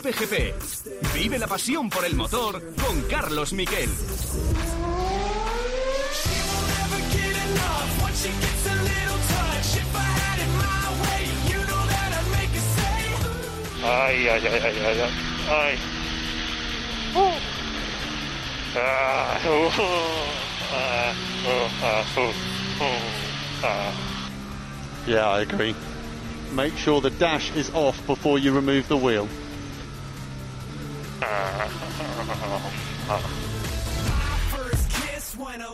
Cope GP. Vive la pasión por el motor con Carlos Miquel. Ay, ay, ay, ay, ay, ay. Uh. Ah, uh, uh. Yeah, I agree. Make sure the dash is off before you remove the wheel.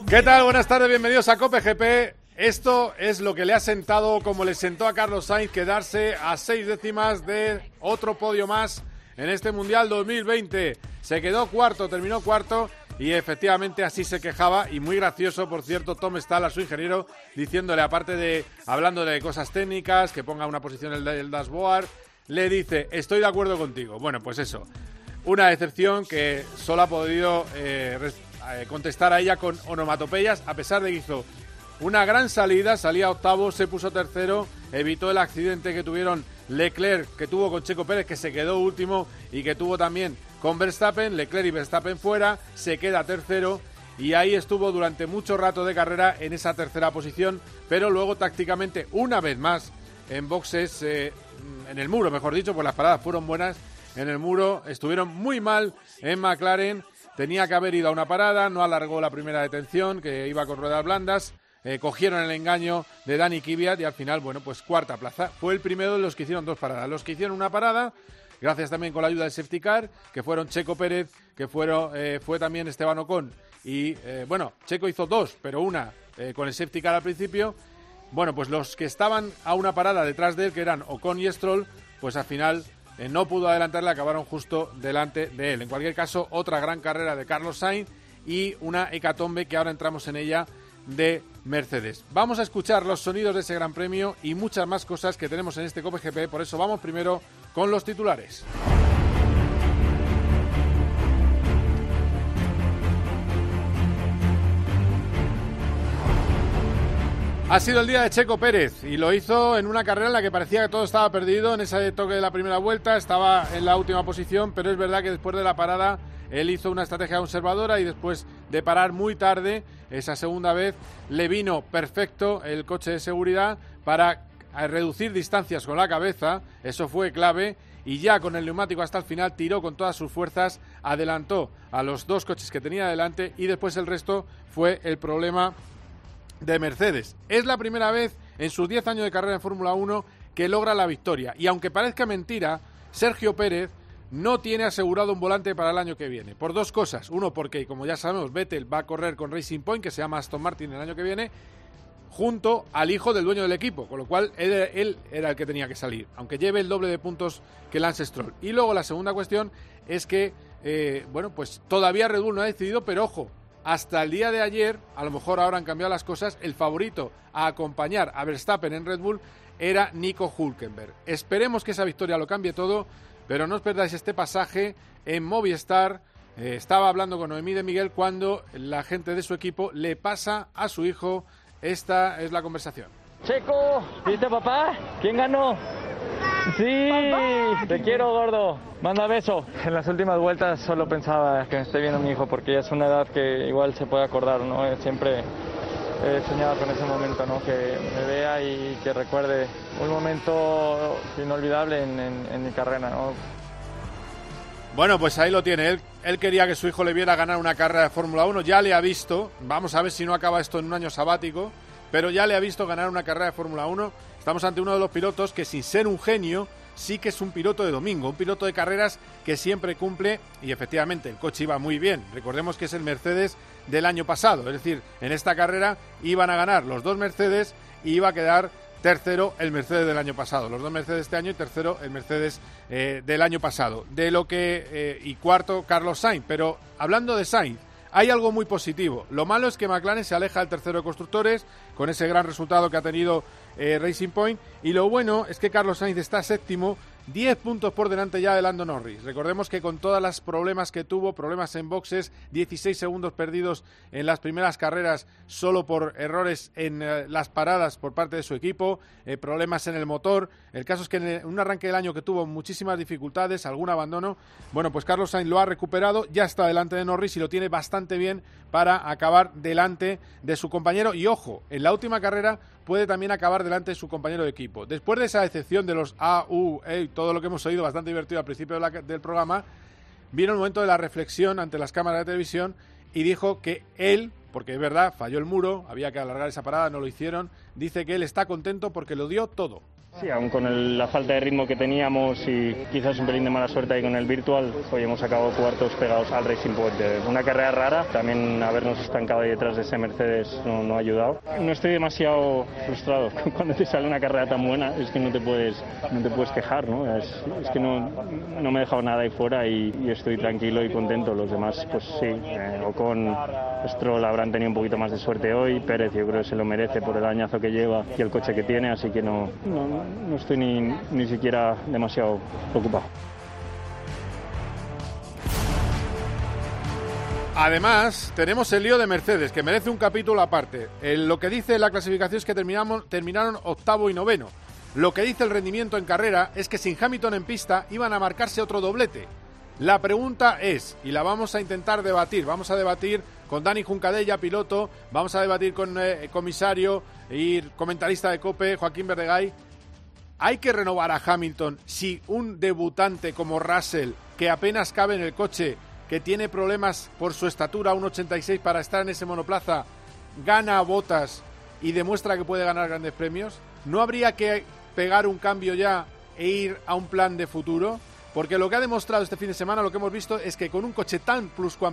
¿Qué tal? Buenas tardes, bienvenidos a Cope GP. Esto es lo que le ha sentado, como le sentó a Carlos Sainz, quedarse a seis décimas de otro podio más en este Mundial 2020. Se quedó cuarto, terminó cuarto y efectivamente así se quejaba y muy gracioso, por cierto, Tom Stahl a su ingeniero diciéndole, aparte de hablando de cosas técnicas, que ponga una posición en el dashboard, le dice, estoy de acuerdo contigo. Bueno, pues eso, una decepción que solo ha podido eh, eh, contestar a ella con onomatopeyas, a pesar de que hizo una gran salida, salía octavo, se puso tercero, evitó el accidente que tuvieron Leclerc, que tuvo con Checo Pérez, que se quedó último, y que tuvo también con Verstappen, Leclerc y Verstappen fuera, se queda tercero, y ahí estuvo durante mucho rato de carrera en esa tercera posición, pero luego tácticamente, una vez más, en boxes, eh, en el muro, mejor dicho, pues las paradas fueron buenas, en el muro estuvieron muy mal en McLaren, tenía que haber ido a una parada, no alargó la primera detención, que iba con ruedas blandas, eh, cogieron el engaño de Dani Kvyat y al final, bueno, pues cuarta plaza. Fue el primero de los que hicieron dos paradas. Los que hicieron una parada, gracias también con la ayuda del safety car, que fueron Checo Pérez, que fueron, eh, fue también Esteban Ocon. Y eh, bueno, Checo hizo dos, pero una con el safety car al principio. Bueno, pues los que estaban a una parada detrás de él, que eran Ocon y Stroll, pues al final eh, no pudo adelantarle, acabaron justo delante de él. En cualquier caso, otra gran carrera de Carlos Sainz y una hecatombe que ahora entramos en ella de Mercedes. Vamos a escuchar los sonidos de ese gran premio y muchas más cosas que tenemos en este Cope GP, por eso vamos primero con los titulares. Ha sido el día de Checo Pérez y lo hizo en una carrera en la que parecía que todo estaba perdido. En ese toque de la primera vuelta estaba en la última posición, pero es verdad que después de la parada él hizo una estrategia conservadora y después de parar muy tarde, esa segunda vez, le vino perfecto el coche de seguridad para eh, reducir distancias con la cabeza. Eso fue clave y ya con el neumático hasta el final tiró con todas sus fuerzas, adelantó a los dos coches que tenía delante y después el resto fue el problema de Mercedes. Es la primera vez en sus 10 años de carrera en Fórmula 1 que logra la victoria. Y aunque parezca mentira, Sergio Pérez no tiene asegurado un volante para el año que viene. Por dos cosas. Uno, porque, como ya sabemos, Vettel va a correr con Racing Point, que se llama Aston Martin el año que viene, junto al hijo del dueño del equipo, con lo cual él, era el que tenía que salir, aunque lleve el doble de puntos que Lance Stroll. Y luego la segunda cuestión es que, eh, bueno, pues todavía Red Bull no ha decidido, pero ojo, hasta el día de ayer, a lo mejor ahora han cambiado las cosas, el favorito a acompañar a Verstappen en Red Bull era Nico Hulkenberg. Esperemos que esa victoria lo cambie todo, pero no os perdáis este pasaje en Movistar. Eh, estaba hablando con Noemí de Miguel cuando la gente de su equipo le pasa a su hijo. Esta es la conversación. Checo, ¿viste papá? ¿Quién ganó? Sí, te quiero gordo. Manda beso. En las últimas vueltas solo pensaba que me esté viendo mi hijo porque ya es una edad que igual se puede acordar, ¿no? Eh, Siempre he soñado con ese momento, ¿no? Que me vea y que recuerde un momento inolvidable en, en- en mi carrera, ¿no? Bueno, pues ahí lo tiene. Él, él quería que su hijo le viera ganar una carrera de Fórmula 1. Ya le ha visto. Vamos a ver si no acaba esto en un año sabático. Pero ya le ha visto ganar una carrera de Fórmula 1. Estamos ante uno de los pilotos que, sin ser un genio, sí que es un piloto de domingo. Un piloto de carreras que siempre cumple. Y efectivamente, el coche iba muy bien. Recordemos que es el Mercedes del año pasado. Es decir, en esta carrera iban a ganar los dos Mercedes y iba a quedar tercero el Mercedes del año pasado. Los dos Mercedes este año y tercero el Mercedes eh, del año pasado. De lo que eh, y cuarto Carlos Sainz. Pero hablando de Sainz, hay algo muy positivo. Lo malo es que McLaren se aleja del tercero de constructores con ese gran resultado que ha tenido eh, Racing Point. Y lo bueno es que Carlos Sainz está séptimo 10 puntos por delante ya de Lando Norris. Recordemos que con todos los problemas que tuvo, problemas en boxes, 16 segundos perdidos en las primeras carreras solo por errores en eh, las paradas por parte de su equipo, eh, problemas en el motor. El caso es que en un arranque del año que tuvo muchísimas dificultades, algún abandono, bueno, pues Carlos Sainz lo ha recuperado, ya está delante de Norris y lo tiene bastante bien para acabar delante de su compañero. Y ojo, en la última carrera puede también acabar delante de su compañero de equipo. Después de esa excepción de los A, U, E, todo lo que hemos oído bastante divertido al principio del programa, vino el momento de la reflexión ante las cámaras de televisión y dijo que él, porque es verdad, falló el muro, había que alargar esa parada, no lo hicieron, dice que él está contento porque lo dio todo. Sí, aún con la falta de ritmo que teníamos y quizás un pelín de mala suerte ahí con el virtual, hoy hemos acabado cuartos pegados al Racing Point. Una carrera rara, también habernos estancado ahí detrás de ese Mercedes no, ha ayudado. No estoy demasiado frustrado cuando te sale una carrera tan buena, es que no te puedes, no te puedes quejar, ¿no? Es, que no, no, me he dejado nada ahí fuera y, estoy tranquilo y contento. Los demás, pues sí, eh, Ocon, Stroll habrán tenido un poquito más de suerte hoy, Pérez yo creo que se lo merece por el dañazo que lleva y el coche que tiene, así que no, no no estoy ni, ni siquiera demasiado preocupado. Además, tenemos el lío de Mercedes, que merece un capítulo aparte. lo que dice la clasificación es que terminamos, terminaron octavo y noveno. Lo que dice el rendimiento en carrera es que sin Hamilton en pista iban a marcarse otro doblete. La pregunta es, y la vamos a intentar debatir, vamos a debatir con Dani Juncadella, piloto, vamos a debatir con eh, comisario y comentarista de COPE, Joaquín Verdegay, ¿Hay que renovar a Hamilton si un debutante como Russell, que apenas cabe en el coche, que tiene problemas por su estatura, un 86 para estar en ese monoplaza, gana botas y demuestra que puede ganar grandes premios? ¿No habría que pegar un cambio ya e ir a un plan de futuro? Porque lo que ha demostrado este fin de semana, lo que hemos visto, es que con un coche tan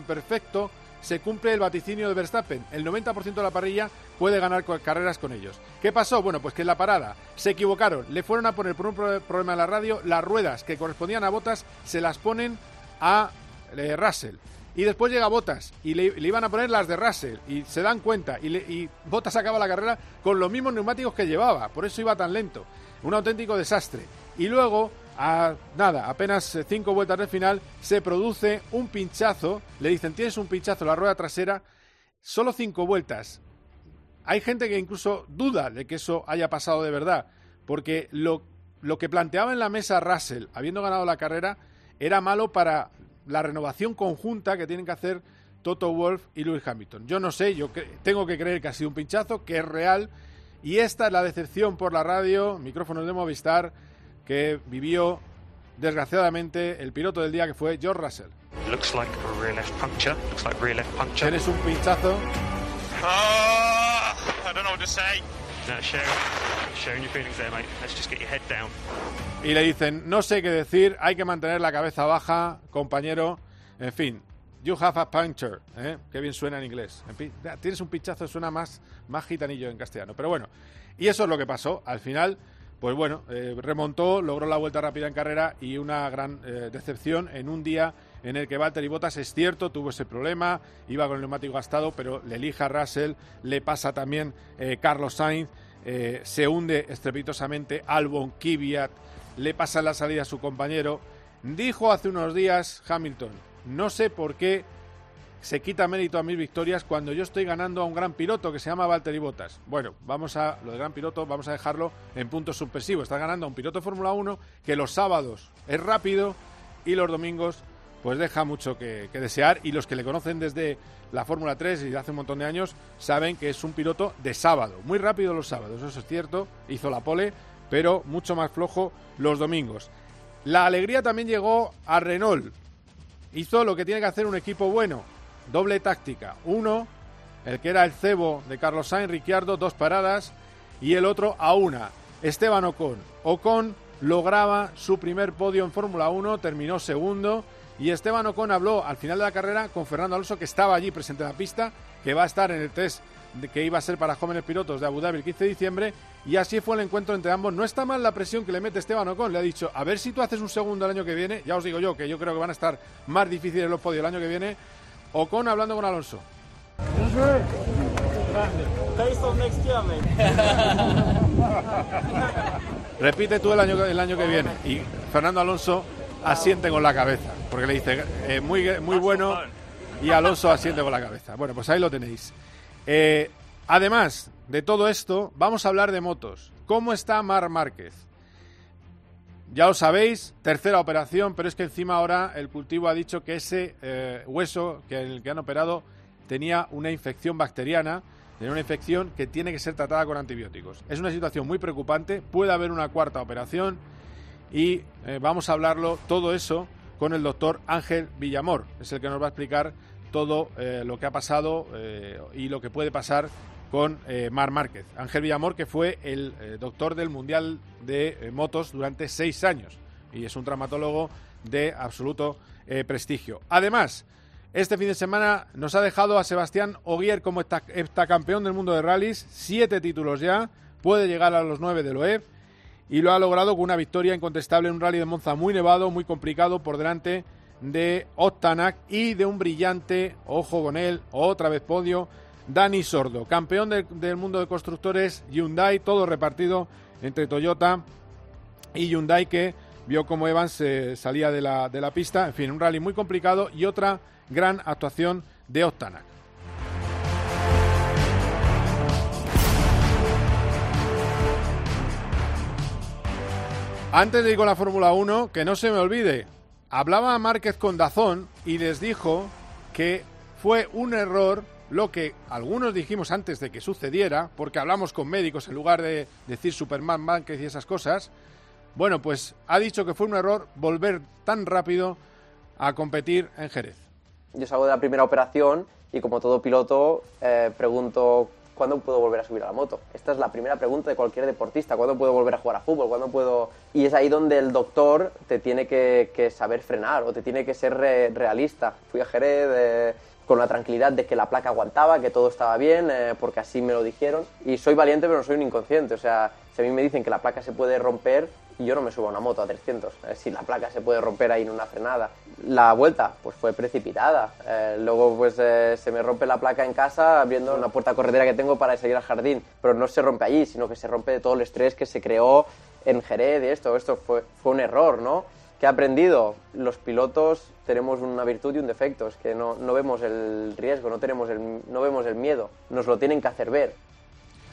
perfecto se cumple el vaticinio de Verstappen. El 90% de la parrilla puede ganar carreras con ellos. ¿Qué pasó? Bueno, pues que en la parada se equivocaron, le fueron a poner por un problema en la radio, las ruedas que correspondían a Botas se las ponen a eh, Russell. Y después llega Botas y le, iban a poner las de Russell y se dan cuenta y, y Botas acaba la carrera con los mismos neumáticos que llevaba, por eso iba tan lento. Un auténtico desastre. Y luego a nada, apenas cinco vueltas del final, se produce un pinchazo. Le dicen, tienes un pinchazo en la rueda trasera. Solo cinco vueltas. Hay gente que incluso duda de que eso haya pasado de verdad, porque lo, lo que planteaba en la mesa Russell, habiendo ganado la carrera, era malo para la renovación conjunta que tienen que hacer Toto Wolf y Lewis Hamilton. Yo no sé, yo tengo que creer que ha sido un pinchazo, que es real, y esta es la decepción por la radio, micrófonos de Movistar que vivió desgraciadamente el piloto del día que fue George Russell. Looks like a rear left puncture. Looks like rear left puncture. Tienes un pinchazo. Oh, I don't know what to say. Y le dicen, no sé qué decir, hay que mantener la cabeza baja, compañero. En fin, you have a puncture. ¿eh? Qué bien suena en inglés. En fin, tienes un pinchazo, suena más, más gitanillo en castellano. Pero bueno, y eso es lo que pasó. Al final, pues bueno, eh, remontó, logró la vuelta rápida en carrera y una gran eh, decepción en un día en el que Valtteri Bottas es cierto, tuvo ese problema, iba con el neumático gastado, pero le elija Russell, le pasa también eh, Carlos Sainz, se hunde estrepitosamente Albon Kvyat, le pasa la salida a su compañero. Dijo hace unos días Hamilton, no sé por qué se quita mérito a mis victorias cuando yo estoy ganando a un gran piloto que se llama Valtteri Bottas. Bueno, vamos a lo de gran piloto, vamos a dejarlo en puntos suspensivos. Está ganando a un piloto de Fórmula 1 que los sábados es rápido y los domingos pues deja mucho que, desear y los que le conocen desde la Fórmula 3 y de hace un montón de años saben que es un piloto de sábado, muy rápido los sábados, eso es cierto, hizo la pole, pero mucho más flojo los domingos. La alegría también llegó a Renault. Hizo lo que tiene que hacer un equipo bueno, doble táctica. Uno, el que era el cebo de Carlos Sainz, Ricciardo, dos paradas, y el otro a una, Esteban Ocon. Ocon lograba su primer podio en Fórmula 1, terminó segundo, y Esteban Ocon habló al final de la carrera con Fernando Alonso, que estaba allí presente en la pista, que va a estar en el test que iba a ser para jóvenes pilotos de Abu Dhabi el 15 de diciembre, y así fue el encuentro entre ambos. No está mal la presión que le mete Esteban Ocon, le ha dicho, a ver si tú haces un segundo el año que viene, ya os digo yo, que yo creo que van a estar más difíciles los podios el año que viene, Ocon hablando con Alonso. repite tú el año, el año que viene. Y Fernando Alonso asiente con la cabeza, porque le dice, eh, muy, muy bueno, y Alonso asiente con la cabeza. Bueno, pues ahí lo tenéis. Eh, además de todo esto, vamos a hablar de motos. ¿Cómo está Mar Márquez? Ya lo sabéis, tercera operación, pero es que encima ahora el cultivo ha dicho que ese eh, hueso que el que han operado tenía una infección bacteriana, tenía una infección que tiene que ser tratada con antibióticos. Es una situación muy preocupante, puede haber una cuarta operación y eh, vamos a hablarlo todo eso con el doctor Ángel Villamor, es el que nos va a explicar todo eh, lo que ha pasado y lo que puede pasar con eh, Mar Márquez. Ángel Villamor, que fue el eh, doctor del Mundial de eh, Motos durante seis años. Y es un traumatólogo de absoluto prestigio. Además, este fin de semana nos ha dejado a Sebastián Oguier como campeón del mundo de rallies, siete títulos ya, puede llegar a los nueve del OEF y lo ha logrado con una victoria incontestable en un rally de Monza muy nevado, muy complicado por delante de Ottanak y de un brillante, ojo con él, otra vez podio, Dani Sordo, campeón del mundo de constructores Hyundai, todo repartido entre Toyota y Hyundai que vio como Evans salía de la, de la pista. En fin, un rally muy complicado y otra gran actuación de Octanac. Antes de ir con la Fórmula 1, que no se me olvide, hablaba Márquez con Dazón y les dijo que fue un error lo que algunos dijimos antes de que sucediera, porque hablamos con médicos en lugar de decir Superman Márquez y esas cosas, bueno, pues ha dicho que fue un error volver tan rápido a competir en Jerez. Yo salgo de la primera operación y como todo piloto eh, pregunto ¿cuándo puedo volver a subir a la moto? Esta es la primera pregunta de cualquier deportista, ¿cuándo puedo volver a jugar a fútbol? ¿Cuándo puedo...? Y es ahí donde el doctor te tiene que, saber frenar o te tiene que ser realista. Fui a Jerez... Eh, con la tranquilidad de que la placa aguantaba, que todo estaba bien, eh, porque así me lo dijeron. Y soy valiente, pero no soy un inconsciente. O sea, si a mí me dicen que la placa se puede romper, yo no me subo a una moto a 300. Eh, si la placa se puede romper ahí en una frenada. La vuelta, pues fue precipitada. Eh, luego, pues se me rompe la placa en casa abriendo una puerta corredera que tengo para salir al jardín. Pero no se rompe allí, sino que se rompe de todo el estrés que se creó en Jerez y esto. Esto fue, fue un error, ¿no? ¿Qué he aprendido? Los pilotos tenemos una virtud y un defecto, es que no, vemos el riesgo, no, tenemos el, no vemos el miedo, nos lo tienen que hacer ver.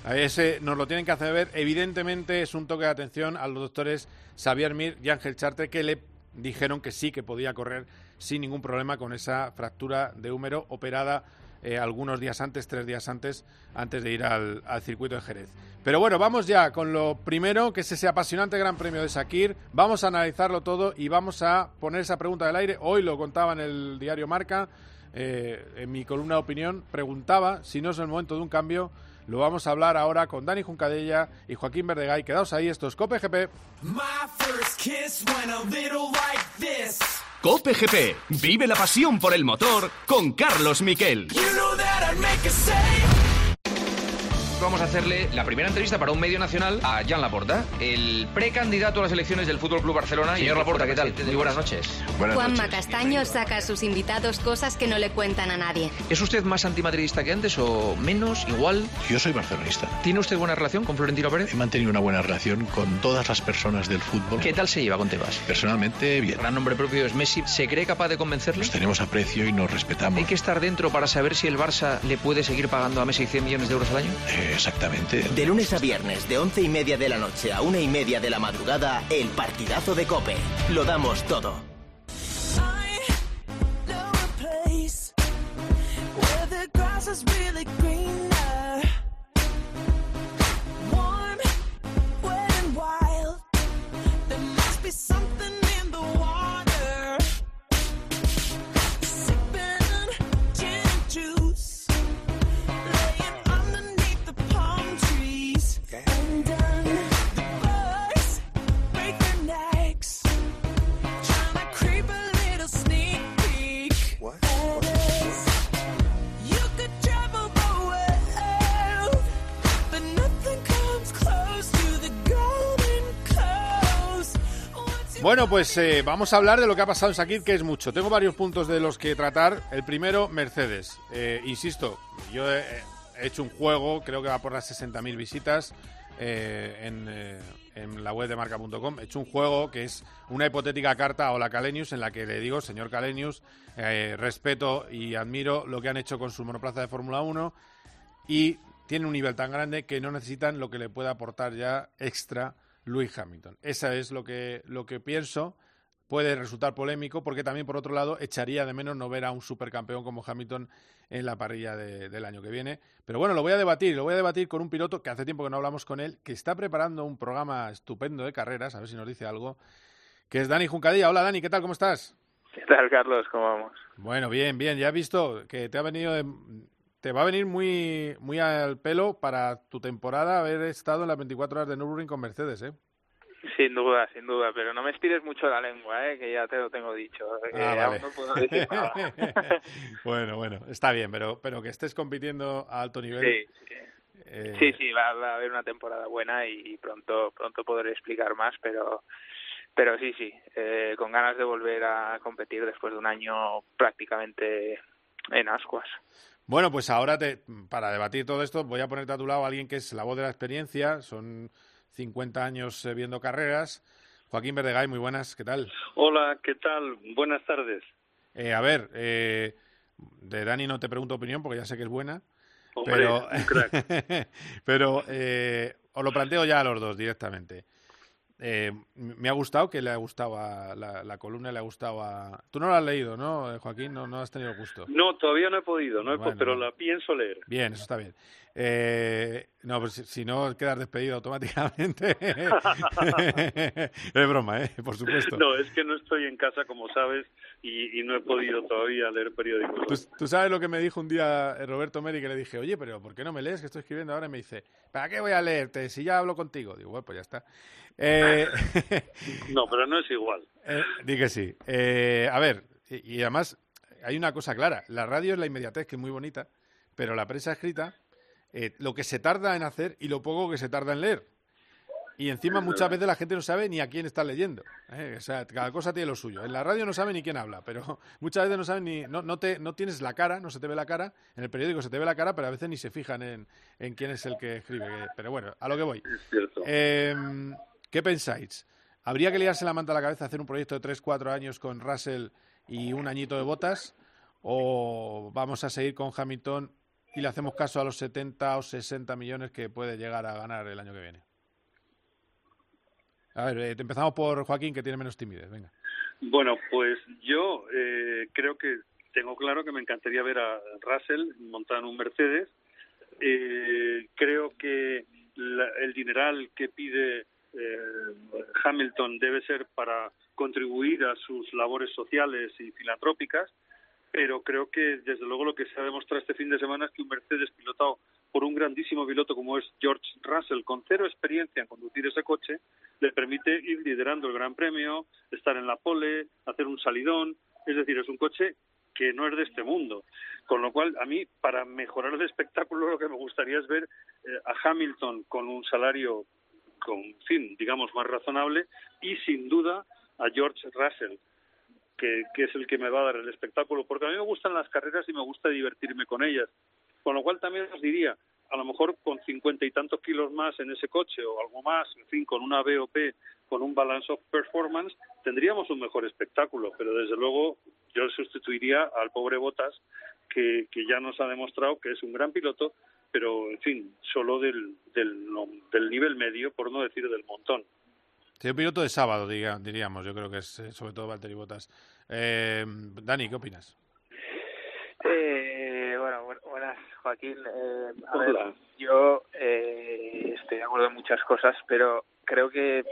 A ese nos lo tienen que hacer ver. Evidentemente es un toque de atención a los doctores Xavier Mir y Ángel Charte que le dijeron que sí, que podía correr sin ningún problema con esa fractura de húmero operada eh, algunos días antes, tres días antes, antes de ir al, circuito de Jerez. Pero bueno, vamos ya con lo primero, que es ese apasionante Gran Premio de Sakir. Vamos a analizarlo todo y vamos a poner esa pregunta del aire. Hoy lo contaba en el diario Marca, eh, en mi columna de opinión, preguntaba si no es el momento de un cambio. Lo vamos a hablar ahora con Dani Juncadella y Joaquín Verdegay. Quedaos ahí, esto es Cope GP. Cope GP. Vive la pasión por el motor con Carlos Miquel vamos a hacerle la primera entrevista para un medio nacional a Jan Laporta, el precandidato a las elecciones del Fútbol Club Barcelona. Señor Laporta, ¿qué tal? Muy buenas noches. Juanma Castaño saca a sus invitados cosas que no le cuentan a nadie. ¿Es usted más antimadridista que antes o menos, igual? Yo soy barcelonista. ¿Tiene usted buena relación con Florentino Pérez? He mantenido una buena relación con todas las personas del fútbol. ¿Qué tal se lleva con Tebas? Personalmente, bien. El gran nombre propio es Messi. ¿Se cree capaz de convencerle? Nos tenemos aprecio y nos respetamos. ¿Hay que estar dentro para saber si el Barça le puede seguir pagando a Messi 100 millones de euros al año? Eh, exactamente. De lunes a viernes, de once y media de la noche a una y media de la madrugada, el partidazo de Cope. Lo damos todo. Bueno, pues eh, vamos a hablar de lo que ha pasado en Sakir, que es mucho. Tengo varios puntos de los que tratar. El primero, Mercedes. Eh, insisto, yo he, hecho un juego, creo que va por las 60.000 visitas eh, en en la web de marca.com, he hecho un juego que es una hipotética carta a Ola Calenius en la que le digo, señor Calenius, eh, respeto y admiro lo que han hecho con su monoplaza de Fórmula 1 y tiene un nivel tan grande que no necesitan lo que le pueda aportar ya extra Lewis Hamilton. Esa es lo que, lo que pienso. Puede resultar polémico porque también, por otro lado, echaría de menos no ver a un supercampeón como Hamilton en la parrilla del año que viene. Pero bueno, lo voy a debatir. Lo voy a debatir con un piloto que hace tiempo que no hablamos con él, que está preparando un programa estupendo de carreras, a ver si nos dice algo, que es Dani Juncadilla. Hola, Dani, ¿qué tal? ¿Cómo estás? ¿Qué tal, Carlos? ¿Cómo vamos? Bueno, bien, bien. Ya has visto que te ha venido te va a venir muy, muy al pelo para tu temporada haber estado en las 24 horas de Nürburgring con Mercedes, ¿eh? Sin duda, sin duda, pero no me estires mucho la lengua, ¿eh? que ya te lo tengo dicho. Ah, no puedo decir nada. bueno, bueno, está bien, pero, pero que estés compitiendo a alto nivel. Sí, sí. Eh... sí, sí va, a haber una temporada buena y, pronto, pronto podré explicar más, pero, pero sí, sí, eh, con ganas de volver a competir después de un año prácticamente en ascuas. Bueno, pues ahora te, para debatir todo esto voy a ponerte a tu lado a alguien que es la voz de la experiencia, son 50 años eh, viendo carreras. Joaquín Verdegay, muy buenas, ¿qué tal? Hola, ¿qué tal? Buenas tardes. Eh, a ver, eh, de Dani no te pregunto opinión porque ya sé que es buena. pero, pero eh, os lo planteo ya a los dos directamente. Eh, me ha gustado que le ha gustado a la, la, columna, le ha gustado a... Tú no la has leído, ¿no, Joaquín? No, no has tenido gusto. No, todavía no he podido, no he bueno, pero la pienso leer. Bien, eso está bien. Eh, no, pues si, si, no, quedas despedido automáticamente. es broma, ¿eh? Por supuesto. No, es que no estoy en casa, como sabes, y, y no he podido todavía leer periódicos. ¿Tú, ¿Tú, sabes lo que me dijo un día Roberto Meri, que le dije, oye, pero ¿por qué no me lees que estoy escribiendo ahora? Y me dice, ¿para qué voy a leerte si ya hablo contigo? Digo, bueno, pues ya está. Eh... no, pero no es igual. Eh, di que sí. Eh, a ver, y, y, además hay una cosa clara. La radio es la inmediatez, que es muy bonita, pero la prensa escrita, eh, lo que se tarda en hacer y lo poco que se tarda en leer. Y encima muchas veces la gente no sabe ni a quién está leyendo. ¿eh? O sea, cada cosa tiene lo suyo. En la radio no sabe ni quién habla, pero muchas veces no saben ni... No, no, te, no tienes la cara, no se te ve la cara. En el periódico se te ve la cara, pero a veces ni se fijan en, en quién es el que escribe. Pero bueno, a lo que voy. Es cierto. Eh, ¿Qué pensáis? ¿Habría que liarse la manta a la cabeza hacer un proyecto de 3-4 años con Russell y un añito de botas? ¿O vamos a seguir con Hamilton y le hacemos caso a los 70 o 60 millones que puede llegar a ganar el año que viene? A ver, eh, empezamos por Joaquín, que tiene menos timidez. Venga. Bueno, pues yo eh, creo que tengo claro que me encantaría ver a Russell montar un Mercedes. Eh, creo que la, el dineral que pide eh, Hamilton debe ser para contribuir a sus labores sociales y filantrópicas, pero creo que desde luego lo que se ha demostrado este fin de semana es que un Mercedes pilotado por un grandísimo piloto como es George Russell, con cero experiencia en conducir ese coche, le permite ir liderando el Gran Premio, estar en la pole, hacer un salidón, es decir, es un coche que no es de este mundo. Con lo cual, a mí, para mejorar el espectáculo, lo que me gustaría es ver eh, a Hamilton con un salario con fin, digamos, más razonable y sin duda a George Russell, que, que, es el que me va a dar el espectáculo, porque a mí me gustan las carreras y me gusta divertirme con ellas. Con lo cual también os diría, a lo mejor con cincuenta y tantos kilos más en ese coche o algo más, en fin, con una BOP, con un balance of performance, tendríamos un mejor espectáculo, pero desde luego yo sustituiría al pobre Botas, que, que ya nos ha demostrado que es un gran piloto, pero en fin, solo del, del, del nivel medio, por no decir del montón. Sí, un piloto de sábado, diga, diríamos, yo creo que es eh, sobre todo Valtteri Bottas. Eh, Dani, ¿qué opinas? Eh, bueno, buenas, Joaquín. Eh, a ver, yo eh, estoy de acuerdo en muchas cosas, pero creo que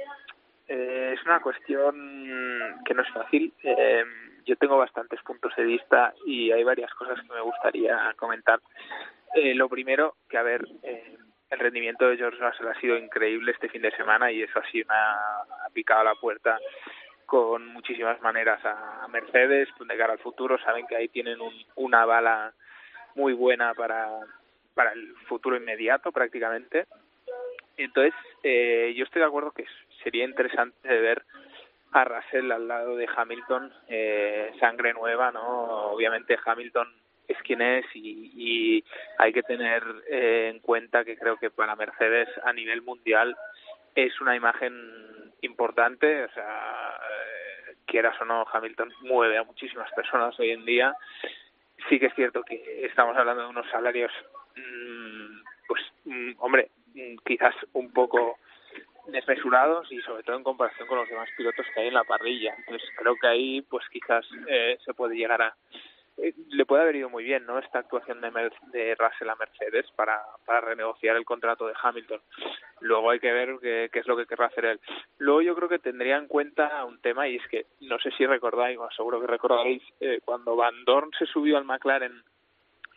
eh, es una cuestión que no es fácil. Eh, yo tengo bastantes puntos de vista y hay varias cosas que me gustaría comentar. Eh, lo primero, que a ver, eh, el rendimiento de George Russell ha sido increíble este fin de semana y eso ha sido una ha picado la puerta con muchísimas maneras a Mercedes de cara al futuro. Saben que ahí tienen un, una bala muy buena para para el futuro inmediato prácticamente. Entonces eh, yo estoy de acuerdo que sería interesante ver a Russell al lado de Hamilton eh, sangre nueva no obviamente Hamilton es quien es y, hay que tener eh, en cuenta que creo que para Mercedes a nivel mundial es una imagen importante, o sea, eh, quieras o no, Hamilton mueve a muchísimas personas hoy en día. Sí que es cierto que estamos hablando de unos salarios, mm, pues, mm, hombre, mm, quizás un poco desmesurados y sobre todo en comparación con los demás pilotos que hay en la parrilla. Entonces creo que ahí pues quizás eh, se puede llegar a eh, le puede haber ido muy bien, ¿no? Esta actuación de, de Russell a Mercedes para, para renegociar el contrato de Hamilton. Luego hay que ver qué, qué, es lo que querrá hacer él. Luego yo creo que tendría en cuenta un tema y es que no sé si recordáis, o seguro que recordaréis, eh, cuando Van Dorn se subió al McLaren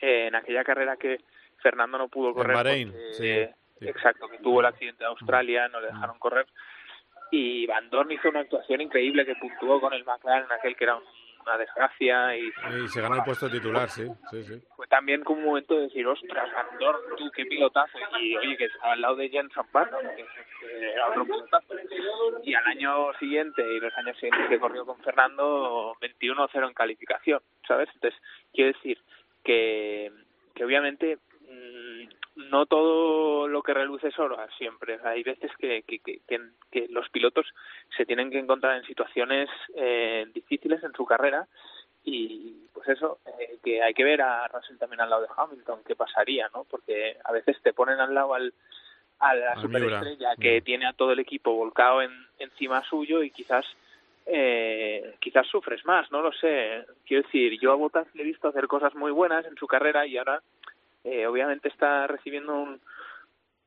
eh, en aquella carrera que Fernando no pudo correr. Bahrein, sí Exacto, que tuvo el accidente de Australia, no le dejaron correr. Y Van Dorn hizo una actuación increíble que puntuó con el McLaren, aquel que era una desgracia. Y, y se ganó el puesto titular, sí, sí, sí. Fue también como un momento de decir, ostras, Van Dorn, tú qué pilotazo. Y oye, que estaba al lado de Jenson Button, que era otro pilotazo. Y al año siguiente y los años siguientes que corrió con Fernando, 21-0 en calificación, ¿sabes? Entonces, quiero decir que, que obviamente no todo lo que reluce es oro siempre. Hay veces que, que, que, que, los pilotos se tienen que encontrar en situaciones eh, difíciles en su carrera y pues eso, eh, que hay que ver a Russell también al lado de Hamilton, qué pasaría, ¿no? Porque a veces te ponen al lado al, a la superestrella que mm. tiene a todo el equipo volcado en, encima suyo y quizás eh, quizás sufres más, no lo sé. Quiero decir, yo a Bottas le he visto hacer cosas muy buenas en su carrera y ahora eh, obviamente está recibiendo un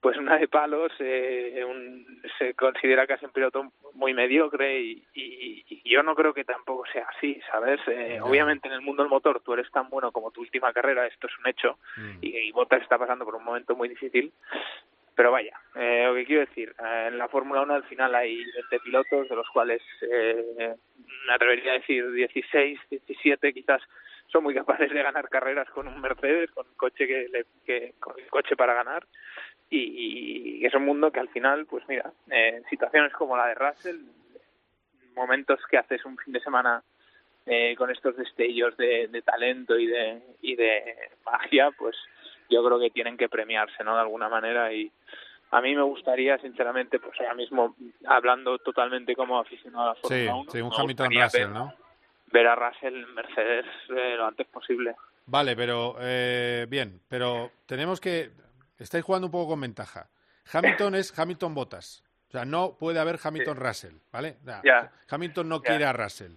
pues una de palos, eh, un, se considera casi un piloto muy mediocre y, y, yo no creo que tampoco sea así, ¿sabes? Eh, obviamente en el mundo del motor tú eres tan bueno como tu última carrera, esto es un hecho, mm. y, y Bottas está pasando por un momento muy difícil, pero vaya, eh, lo que quiero decir, eh, en la Fórmula 1 al final hay 20 pilotos, de los cuales eh, me atrevería a decir 16, 17 quizás son muy capaces de ganar carreras con un Mercedes, con un coche que, le, que con el coche para ganar y, y, es un mundo que al final, pues mira, en situaciones como la de Russell, momentos que haces un fin de semana eh, con estos destellos de, de talento y de, y de magia, pues yo creo que tienen que premiarse, ¿no? De alguna manera y a mí me gustaría, sinceramente, pues ahora mismo, hablando totalmente como aficionado a la Fórmula 1, sí, un Hamilton Russell, ¿no? Ver a Russell en Mercedes eh, lo antes posible. Vale, pero eh, bien, pero tenemos que estáis jugando un poco con ventaja. Hamilton es Hamilton Bottas. O sea, no puede haber Hamilton Russell, ¿vale? Hamilton no quiere a Russell.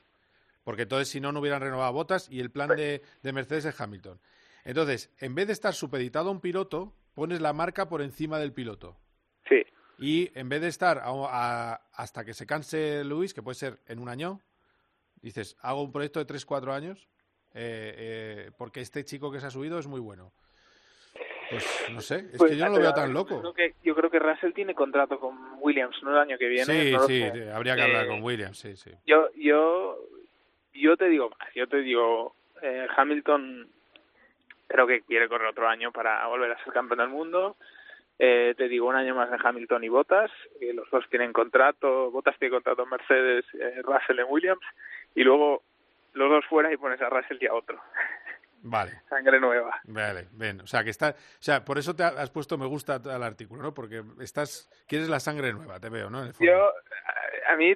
Porque entonces, si no, no hubieran renovado a Bottas y el plan de, de, Mercedes es Hamilton. Entonces, en vez de estar supeditado a un piloto, pones la marca por encima del piloto. Sí. Y en vez de estar hasta que se canse Luis, que puede ser en un año, dices, hago un proyecto de 3-4 años eh, eh, porque este chico que se ha subido es muy bueno. Pues no sé, es pues, que yo no lo veo tan loco. Yo creo, que, yo creo que Russell tiene contrato con Williams, ¿no? El año que viene. Sí, no sí, habría que hablar eh, con Williams, sí, sí. Yo, yo, yo te digo más, yo te digo, eh, Hamilton creo que quiere correr otro año para volver a ser campeón del mundo. Eh, te digo, un año más de Hamilton y Bottas, eh, los dos tienen contrato, Bottas tiene contrato en Mercedes, eh, Russell en Williams, y luego los dos fuera y pones a Russell y a otro. Vale. Sangre nueva. Vale, bien. O sea, que está, o sea, por eso te has puesto me gusta al artículo, ¿no? Porque estás, quieres la sangre nueva, te veo, ¿no? Yo, a mí,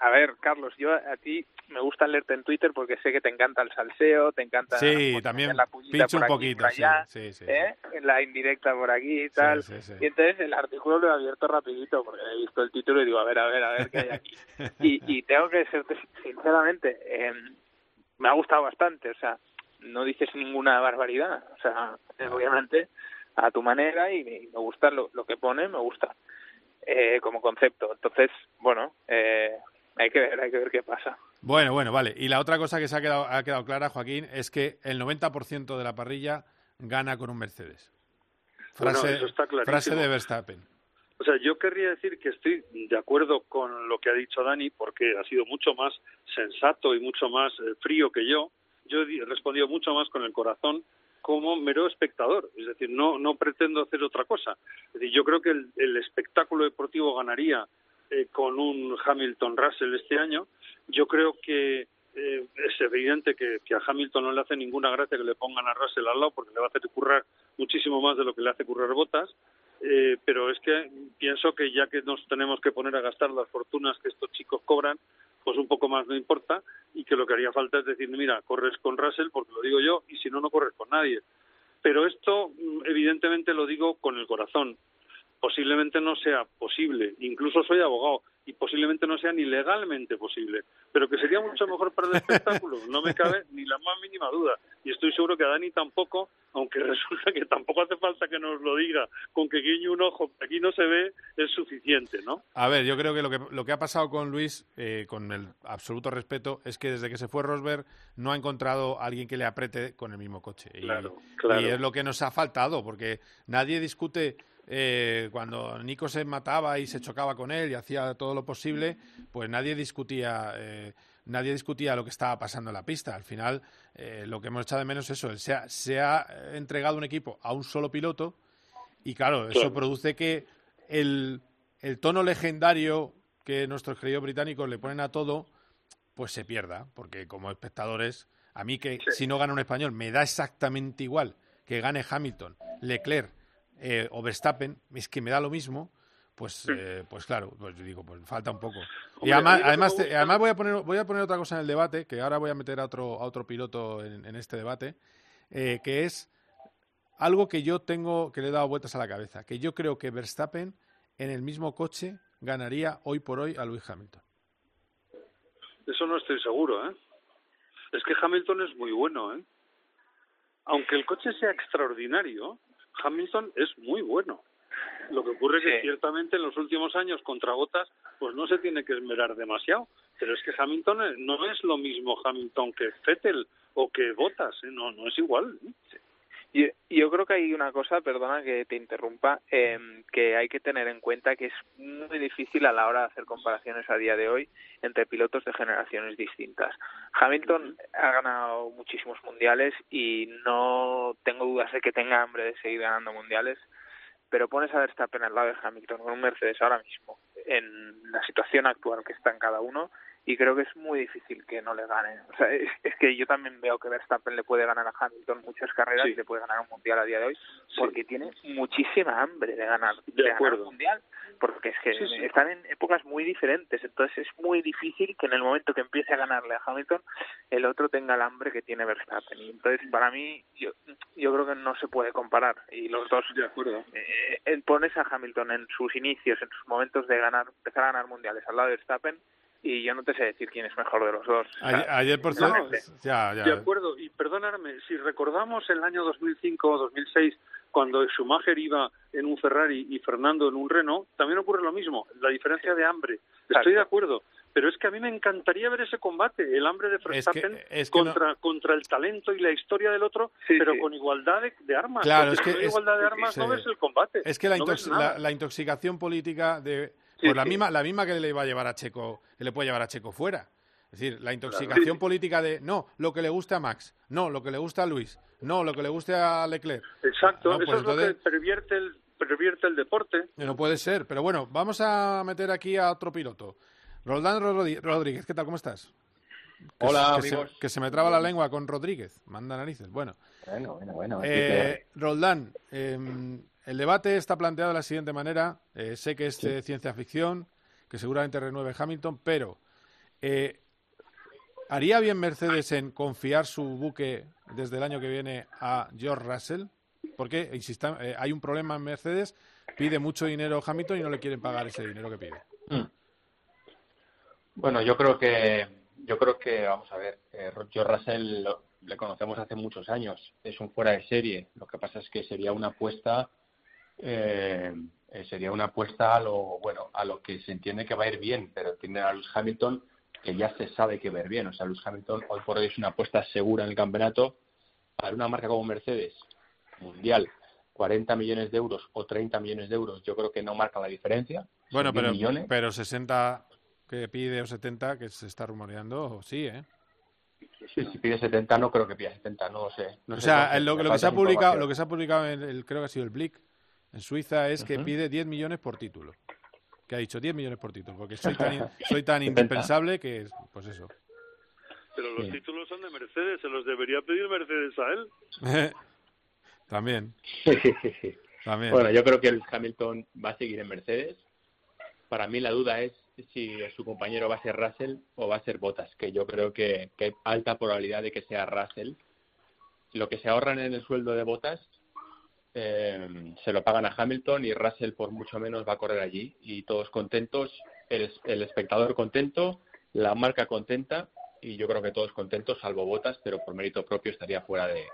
a ver, Carlos, yo a ti me gusta leerte en Twitter porque sé que te encanta el salseo, te encanta sí, también la pincho un poquito, allá, sí, sí, ¿eh? la indirecta por aquí y tal. Y entonces el artículo lo he abierto rapidito porque he visto el título y digo, a ver, a ver, a ver qué hay aquí. y, y tengo que decirte sinceramente, eh, me ha gustado bastante, o sea, no dices ninguna barbaridad, o sea, obviamente a tu manera y me gusta lo, lo que pone, me gusta eh, como concepto. Entonces, bueno, eh, hay que ver, hay que ver qué pasa. Bueno, bueno, vale. Y la otra cosa que se ha quedado, ha quedado clara, Joaquín, es que el 90% de la parrilla gana con un Mercedes. Frase, eso está frase de Verstappen. O sea, yo querría decir que estoy de acuerdo con lo que ha dicho Dani, porque ha sido mucho más sensato y mucho más eh, frío que yo. Yo he respondido mucho más con el corazón como mero espectador, es decir, no, no pretendo hacer otra cosa. Yo creo que el, el espectáculo deportivo ganaría eh, con un Hamilton Russell este año. Yo creo que eh, es evidente que, que, a Hamilton no le hace ninguna gracia que le pongan a Russell al lado porque le va a hacer currar muchísimo más de lo que le hace currar Botas. Eh, pero es que pienso que ya que nos tenemos que poner a gastar las fortunas que estos chicos cobran, pues un poco más no importa y que lo que haría falta es decir, mira, corres con Russell porque lo digo yo y si no, no corres con nadie. Pero esto, mm, evidentemente, lo digo con el corazón. Posiblemente no sea posible. Incluso soy abogado y posiblemente no sea ni legalmente posible. Pero que sería mucho mejor para el espectáculo, no me cabe ni la más mínima duda. Y estoy seguro que a Dani tampoco, aunque resulta que tampoco hace falta que nos lo diga, con que guiñe un ojo, aquí no se ve, es suficiente, ¿no? A ver, yo creo que lo que, lo que ha pasado con Luis, eh, con el absoluto respeto, es que desde que se fue Rosberg no ha encontrado a alguien que le apriete con el mismo coche. Y, Claro, claro. y es lo que nos ha faltado, porque nadie discute eh, cuando Nico se mataba y se chocaba con él y hacía todo lo posible, pues nadie discutía. eh, Nadie discutía lo que estaba pasando en la pista. Al final, eh, lo que hemos echado de menos es eso. Se ha, se ha entregado un equipo a un solo piloto y, claro, eso Claro. produce que el, el tono legendario que nuestros queridos británicos le ponen a todo, pues se pierda, porque como espectadores, a mí que si no gana un español me da exactamente igual que gane Hamilton, Leclerc eh, o Verstappen, es que me da lo mismo, pues, eh, pues claro, pues yo digo, pues falta un poco. y Hombre, además, además, te- además voy a poner voy a poner otra cosa en el debate, que ahora voy a meter a otro a otro piloto en, en este debate, eh, que es algo que yo tengo que le he dado vueltas a la cabeza, que yo creo que Verstappen en el mismo coche ganaría hoy por hoy a Lewis Hamilton. Eso no estoy seguro, ¿eh? Es que Hamilton es muy bueno, ¿eh? Aunque el coche sea extraordinario, Hamilton es muy bueno. Lo que ocurre es que ciertamente en los últimos años contra Botas, pues no se tiene que esmerar demasiado. Pero es que Hamilton eh, no es lo mismo Hamilton que Vettel o que Botas, ¿eh? no, no es igual. ¿eh? Yo, yo creo que hay una cosa, perdona que te interrumpa, eh, que hay que tener en cuenta que es muy difícil a la hora de hacer comparaciones a día de hoy entre pilotos de generaciones distintas. Hamilton ha ganado muchísimos mundiales y no tengo dudas de que tenga hambre de seguir ganando mundiales, pero pones a Verstappen al lado de Hamilton con un Mercedes ahora mismo en la situación actual que está en cada uno y creo que es muy difícil que no le gane. O sea, es, es que yo también veo que Verstappen le puede ganar a Hamilton muchas carreras Sí. y le puede ganar un mundial a día de hoy porque tiene muchísima hambre de ganar, De ganar acuerdo. un mundial porque es que Sí, están en épocas muy diferentes entonces es muy difícil que en el momento que empiece a ganarle a Hamilton el otro tenga el hambre que tiene Verstappen y entonces para mí yo yo creo que no se puede comparar y los dos De acuerdo. eh, eh, pones a Hamilton en sus inicios, en sus momentos de ganar, empezar a ganar mundiales al lado de Verstappen y yo no te sé decir quién es mejor de los dos. O sea, Ayer, ayer, por No, cierto, ya, ya. De acuerdo, y perdonadme, si recordamos el año 2005 o 2006, cuando Schumacher iba en un Ferrari y Fernando en un Renault, también ocurre lo mismo, la diferencia de hambre. Estoy de acuerdo, pero es que a mí me encantaría ver ese combate, el hambre de Verstappen es que no- contra, contra el talento y la historia del otro, pero con igualdad de, de armas. Claro, porque es que si no hay es- igualdad de armas no sí. ves el combate. Es que la, no ves intox- nada. la, la intoxicación política de Sí, pues la sí. misma la misma que le va a llevar a Checo, que le puede llevar a Checo fuera. Es decir, la intoxicación política de no, lo que le guste a Max, no, lo que le gusta a Luis, no, lo que le guste a Leclerc. Exacto, No, eso pues es lo que pervierte el, pervierte el deporte. No puede ser, pero bueno, vamos a meter aquí a otro piloto. Roldán Rodríguez, ¿qué tal? ¿Cómo estás? Que Hola, se- que se, amigos. que se me traba la lengua con Rodríguez. Manda narices. Bueno, Bueno, bueno, bueno. Eh, Roldán, eh, el debate está planteado de la siguiente manera. Eh, sé que es de ciencia ficción, que seguramente renueve Hamilton, pero eh, ¿haría bien Mercedes en confiar su buque desde el año que viene a George Russell? Porque, insista, eh, hay un problema en Mercedes, pide mucho dinero Hamilton y no le quieren pagar ese dinero que pide. Mm. Bueno, yo creo que yo creo que vamos a ver, eh, George Russell lo- le conocemos hace muchos años, es un fuera de serie. Lo que pasa es que sería una apuesta eh, eh, sería una apuesta a lo bueno a lo que se entiende que va a ir bien, pero tiene a Lewis Hamilton que ya se sabe que va a ir bien. O sea, Lewis Hamilton hoy por hoy es una apuesta segura en el campeonato para una marca como Mercedes mundial. 40 millones de euros o 30 millones de euros, yo creo que no marca la diferencia. Bueno, 10 pero, millones. pero 60 que pide o 70 que se está rumoreando, sí, ¿eh? Sí, si pide 70, no creo que pida 70, no lo sé. No o sea, sé, lo, lo que se ha publicado, lo que se ha publicado en el, creo que ha sido el Blick en Suiza es que pide 10 millones por título. Que ha dicho 10 millones por título, porque soy tan, soy tan 70. indispensable que, pues eso. Pero los títulos son de Mercedes, se los debería pedir Mercedes a él. También. También. Bueno, yo creo que el Hamilton va a seguir en Mercedes. Para mí la duda es si su compañero va a ser Russell o va a ser Bottas, que yo creo que, que hay alta probabilidad de que sea Russell. Lo que se ahorran en el sueldo de Bottas eh, se lo pagan a Hamilton y Russell por mucho menos va a correr allí y todos contentos, el, el espectador contento, la marca contenta y yo creo que todos contentos salvo Bottas, pero por mérito propio estaría fuera de,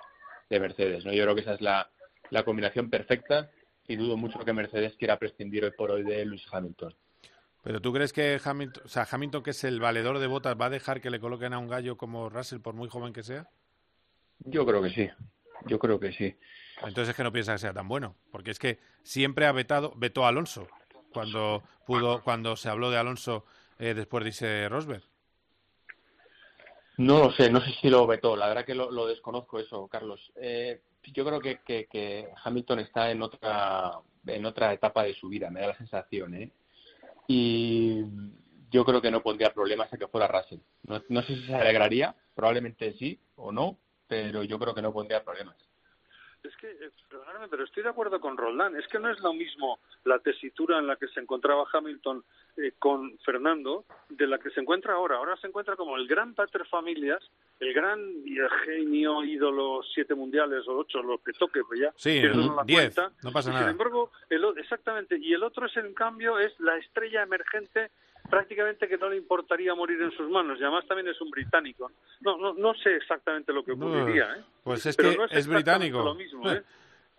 de Mercedes. ¿no? Yo creo que esa es la, la combinación perfecta y dudo mucho que Mercedes quiera prescindir hoy por hoy de Lewis Hamilton. Pero tú crees que Hamilton, o sea, Hamilton, que es el valedor de botas, va a dejar que le coloquen a un gallo como Russell, por muy joven que sea? Yo creo que sí. Yo creo que sí. Entonces es que no piensa que sea tan bueno, porque es que siempre ha vetado, vetó a Alonso cuando pudo, cuando se habló de Alonso eh, después de ese Rosberg. No lo sé, no sé si lo vetó. La verdad que lo, lo desconozco eso, Carlos. Eh, yo creo que, que, Hamilton está en otra en otra etapa de su vida, me da la sensación, ¿eh? Y yo creo que no pondría problemas a que fuera Russell. No sé si se alegraría, probablemente sí o no, pero yo creo que no pondría problemas. Es que, eh, perdóname, pero estoy de acuerdo con Roldán. Es que no es lo mismo la tesitura en la que se encontraba Hamilton eh, con Fernando de la que se encuentra ahora. Ahora se encuentra como el gran pater familias, el gran genio, ídolo, siete mundiales o ocho, lo que toque, pues ya. Sí, la diez, cuenta. no pasa nada. Sin embargo, el, exactamente. Y el otro es, en cambio, es la estrella emergente prácticamente que no le importaría morir en sus manos. Y además también es un británico. No, no, no sé exactamente lo que ocurriría, ¿eh? Pues es Pero que no es, británico. Lo mismo, ¿eh?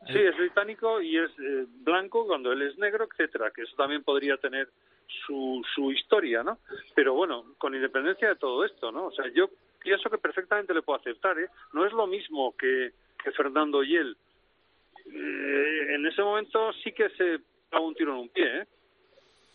Sí, es británico y es eh, blanco cuando él es negro, etcétera, que eso también podría tener su, su historia, ¿no? Pero bueno, con independencia de todo esto, ¿no? O sea, yo pienso que perfectamente le puedo aceptar, ¿eh? No es lo mismo que, que Fernando y él. Eh, en ese momento sí que se daba un tiro en un pie, ¿eh?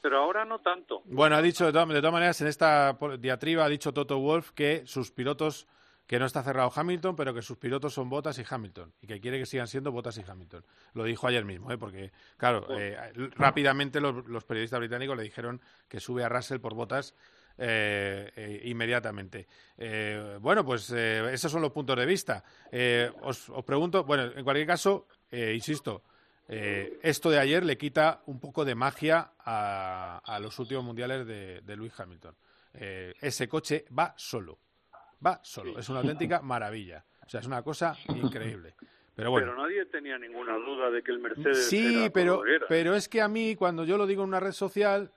Pero ahora no tanto. Bueno, ha dicho, de todas, de todas maneras, en esta diatriba ha dicho Toto Wolf que sus pilotos, que no está cerrado Hamilton, pero que sus pilotos son Bottas y Hamilton, y que quiere que sigan siendo Bottas y Hamilton. Lo dijo ayer mismo, ¿eh? porque, claro, eh, rápidamente los, los periodistas británicos le dijeron que sube a Russell por Bottas eh, eh, inmediatamente. Eh, bueno, pues esos son los puntos de vista. Eh, os, os pregunto, bueno, en cualquier caso, eh, insisto, eh, esto de ayer le quita un poco de magia a, a los últimos mundiales de, de Lewis Hamilton. Eh, ese coche va solo, va solo, es una auténtica maravilla. O sea, es una cosa increíble. Pero bueno, Pero nadie tenía ninguna duda de que el Mercedes sí, era pero, era. pero es que a mí cuando yo lo digo en una red social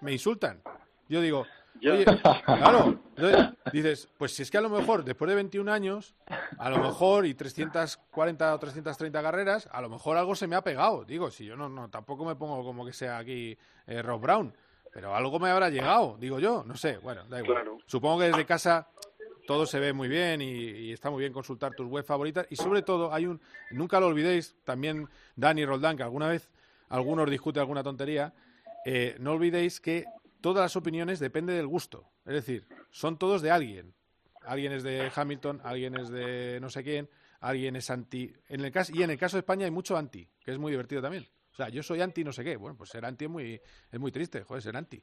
me insultan. Yo digo, oye, claro, entonces dices, pues si es que a lo mejor después de 21 años, a lo mejor y 340 o 330 carreras, a lo mejor algo se me ha pegado. Digo, si yo no, no tampoco me pongo como que sea aquí eh, Rob Brown, pero algo me habrá llegado, digo yo, no sé, bueno, da igual. Claro. Supongo que desde casa todo se ve muy bien y, y está muy bien consultar tus web favoritas y sobre todo hay un, nunca lo olvidéis, también Dani Roldán, que alguna vez algunos discute alguna tontería, eh, no olvidéis que todas las opiniones dependen del gusto, es decir, son todos de alguien. Alguien es de Hamilton, alguien es de no sé quién, alguien es anti. En el caso, y en el caso de España hay mucho anti, que es muy divertido también. O sea, yo soy anti no sé qué. Bueno, pues ser anti es muy, es muy triste, joder, ser anti.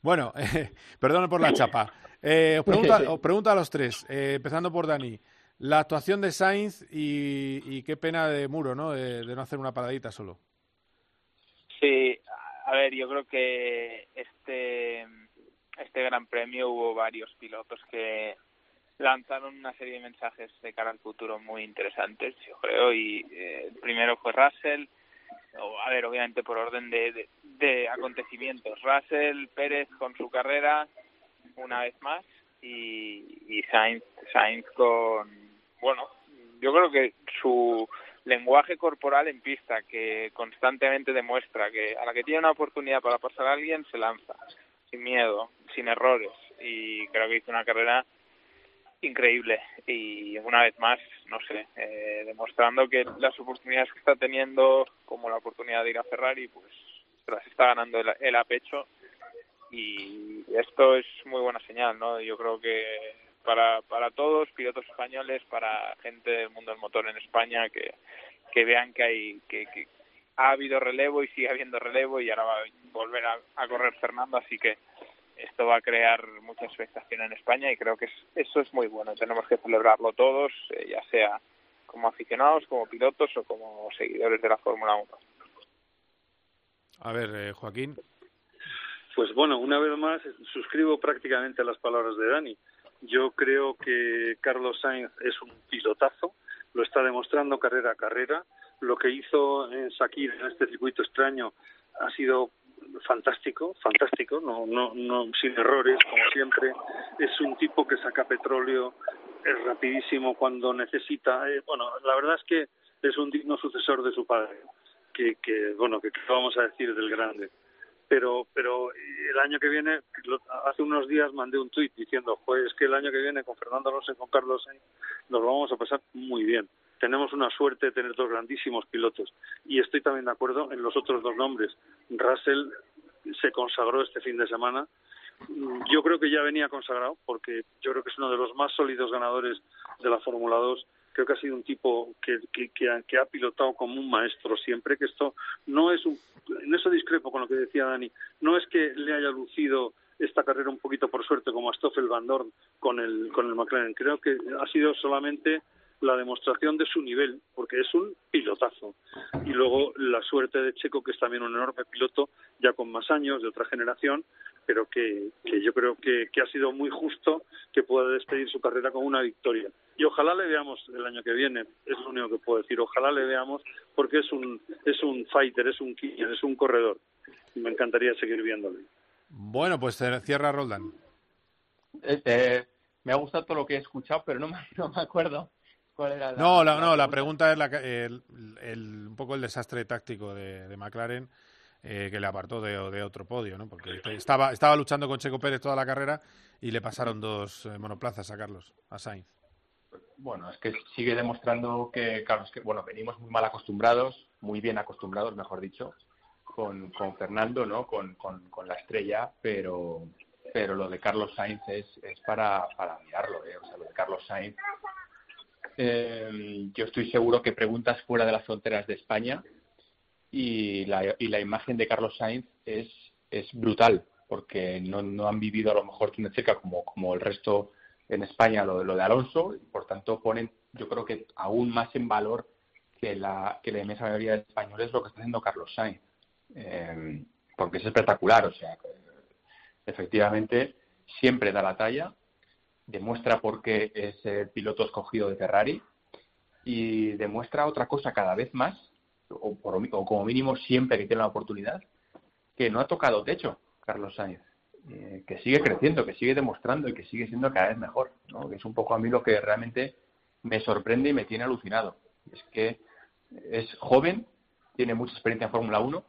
Bueno, eh, perdón por la chapa. Eh, os, pregunto, a- os pregunto a los tres, eh, empezando por Dani. La actuación de Sainz y, y qué pena de Muro, ¿no? De, de no hacer una paradita solo. Sí, a ver, yo creo que este este Gran Premio hubo varios pilotos que lanzaron una serie de mensajes de cara al futuro muy interesantes, yo creo, y eh, primero fue Russell, o, a ver, obviamente por orden de, de, de acontecimientos, Russell, Pérez con su carrera una vez más y, y Sainz, Sainz con, bueno, yo creo que su lenguaje corporal en pista que constantemente demuestra que a la que tiene una oportunidad para pasar a alguien se lanza sin miedo, sin errores y creo que hizo una carrera increíble y una vez más, no sé, eh, demostrando que las oportunidades que está teniendo, como la oportunidad de ir a Ferrari, pues se las está ganando el, el a y esto es muy buena señal, ¿no? Yo creo que para, para todos, pilotos españoles, para gente del mundo del motor en España, que, que vean que hay que, que ha habido relevo y sigue habiendo relevo y ahora va a volver a correr Fernando, así que esto va a crear mucha expectación en España y creo que es- eso es muy bueno. Tenemos que celebrarlo todos, eh, ya sea como aficionados, como pilotos o como seguidores de la Fórmula 1. A ver, eh, Joaquín. Pues bueno, una vez más suscribo prácticamente las palabras de Dani. Yo creo que Carlos Sainz es un pilotazo, lo está demostrando carrera a carrera. Lo que hizo en Sakir en este circuito extraño ha sido fantástico, fantástico, no, no, no, sin errores, como siempre. Es un tipo que saca petróleo, es rapidísimo cuando necesita. Eh, bueno, la verdad es que es un digno sucesor de su padre, que, que bueno, que vamos a decir del grande. Pero, pero el año que viene, hace unos días mandé un tuit diciendo, pues es que el año que viene con Fernando Alonso y con Carlos nos lo vamos a pasar muy bien tenemos una suerte de tener dos grandísimos pilotos. Y estoy también de acuerdo en los otros dos nombres. Russell se consagró este fin de semana. Yo creo que ya venía consagrado porque yo creo que es uno de los más sólidos ganadores de la Fórmula 2 creo que ha sido un tipo que, que, que, ha, que, ha, pilotado como un maestro siempre, que esto no es un... En eso discrepo con lo que decía Dani, no es que le haya lucido esta carrera un poquito por suerte como a Stoffel Van Dorn con el, con el McLaren, creo que ha sido solamente la demostración de su nivel, porque es un pilotazo. Y luego la suerte de Checo, que es también un enorme piloto, ya con más años, de otra generación, pero que, que yo creo que, que, ha sido muy justo que pueda despedir su carrera con una victoria. Y ojalá le veamos el año que viene, es lo único que puedo decir, ojalá le veamos, porque es un, es un fighter, es un Killian, es un corredor. Y me encantaría seguir viéndole. Bueno, pues cierra Roldán. Eh, eh, me ha gustado todo lo que he escuchado, pero no me, no me acuerdo no, la, no, la pregunta es la, el, el, un poco el desastre táctico de, de McLaren eh, que le apartó de, de, otro podio, ¿no? Porque estaba, estaba luchando con Checo Pérez toda la carrera y le pasaron dos eh, monoplazas a Carlos, a Sainz. Bueno, es que sigue demostrando que, Carlos, que bueno, venimos muy mal acostumbrados, muy bien acostumbrados, mejor dicho, con, con Fernando, ¿no? Con, con, con la estrella, pero pero lo de Carlos Sainz es, es para, para mirarlo, ¿eh? O sea, lo de Carlos Sainz eh, yo estoy seguro que preguntas fuera de las fronteras de España y la, y la imagen de Carlos Sainz es, brutal, porque no, no han vivido a lo mejor tan cerca como, como el resto en España lo, lo de Alonso, y por tanto ponen, yo creo que aún más en valor que la, que la inmensa mayoría de españoles lo que está haciendo Carlos Sainz, eh, porque es espectacular, o sea, efectivamente siempre da la talla demuestra por qué es el piloto escogido de Ferrari y demuestra otra cosa cada vez más, o, por, o como mínimo siempre que tiene la oportunidad, que no ha tocado techo Carlos Sainz, eh, que sigue creciendo, que sigue demostrando y que sigue siendo cada vez mejor, que es un poco a mí lo que realmente me sorprende y me tiene alucinado. Es que es joven, tiene mucha experiencia en Fórmula 1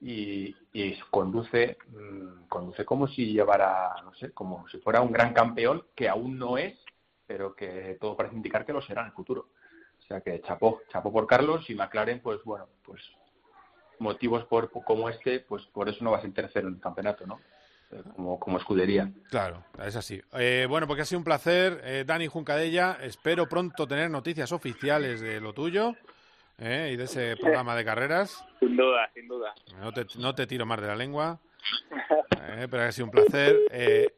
y, y conduce mm, conduce como si llevara no sé como si fuera un gran campeón que aún no es pero que todo parece indicar que lo será en el futuro o sea que chapó chapó por Carlos y McLaren pues bueno pues motivos por como este pues por eso no va a ser tercero en el campeonato no eh, como, como escudería. Claro, es así. Eh, bueno, porque ha sido un placer, eh, Dani Juncadella. Espero pronto tener noticias oficiales de lo tuyo. ¿Eh? y de ese programa de carreras. Sin duda, sin duda. No te, no te tiro más de la lengua, ¿eh? pero ha sido un placer. Eh,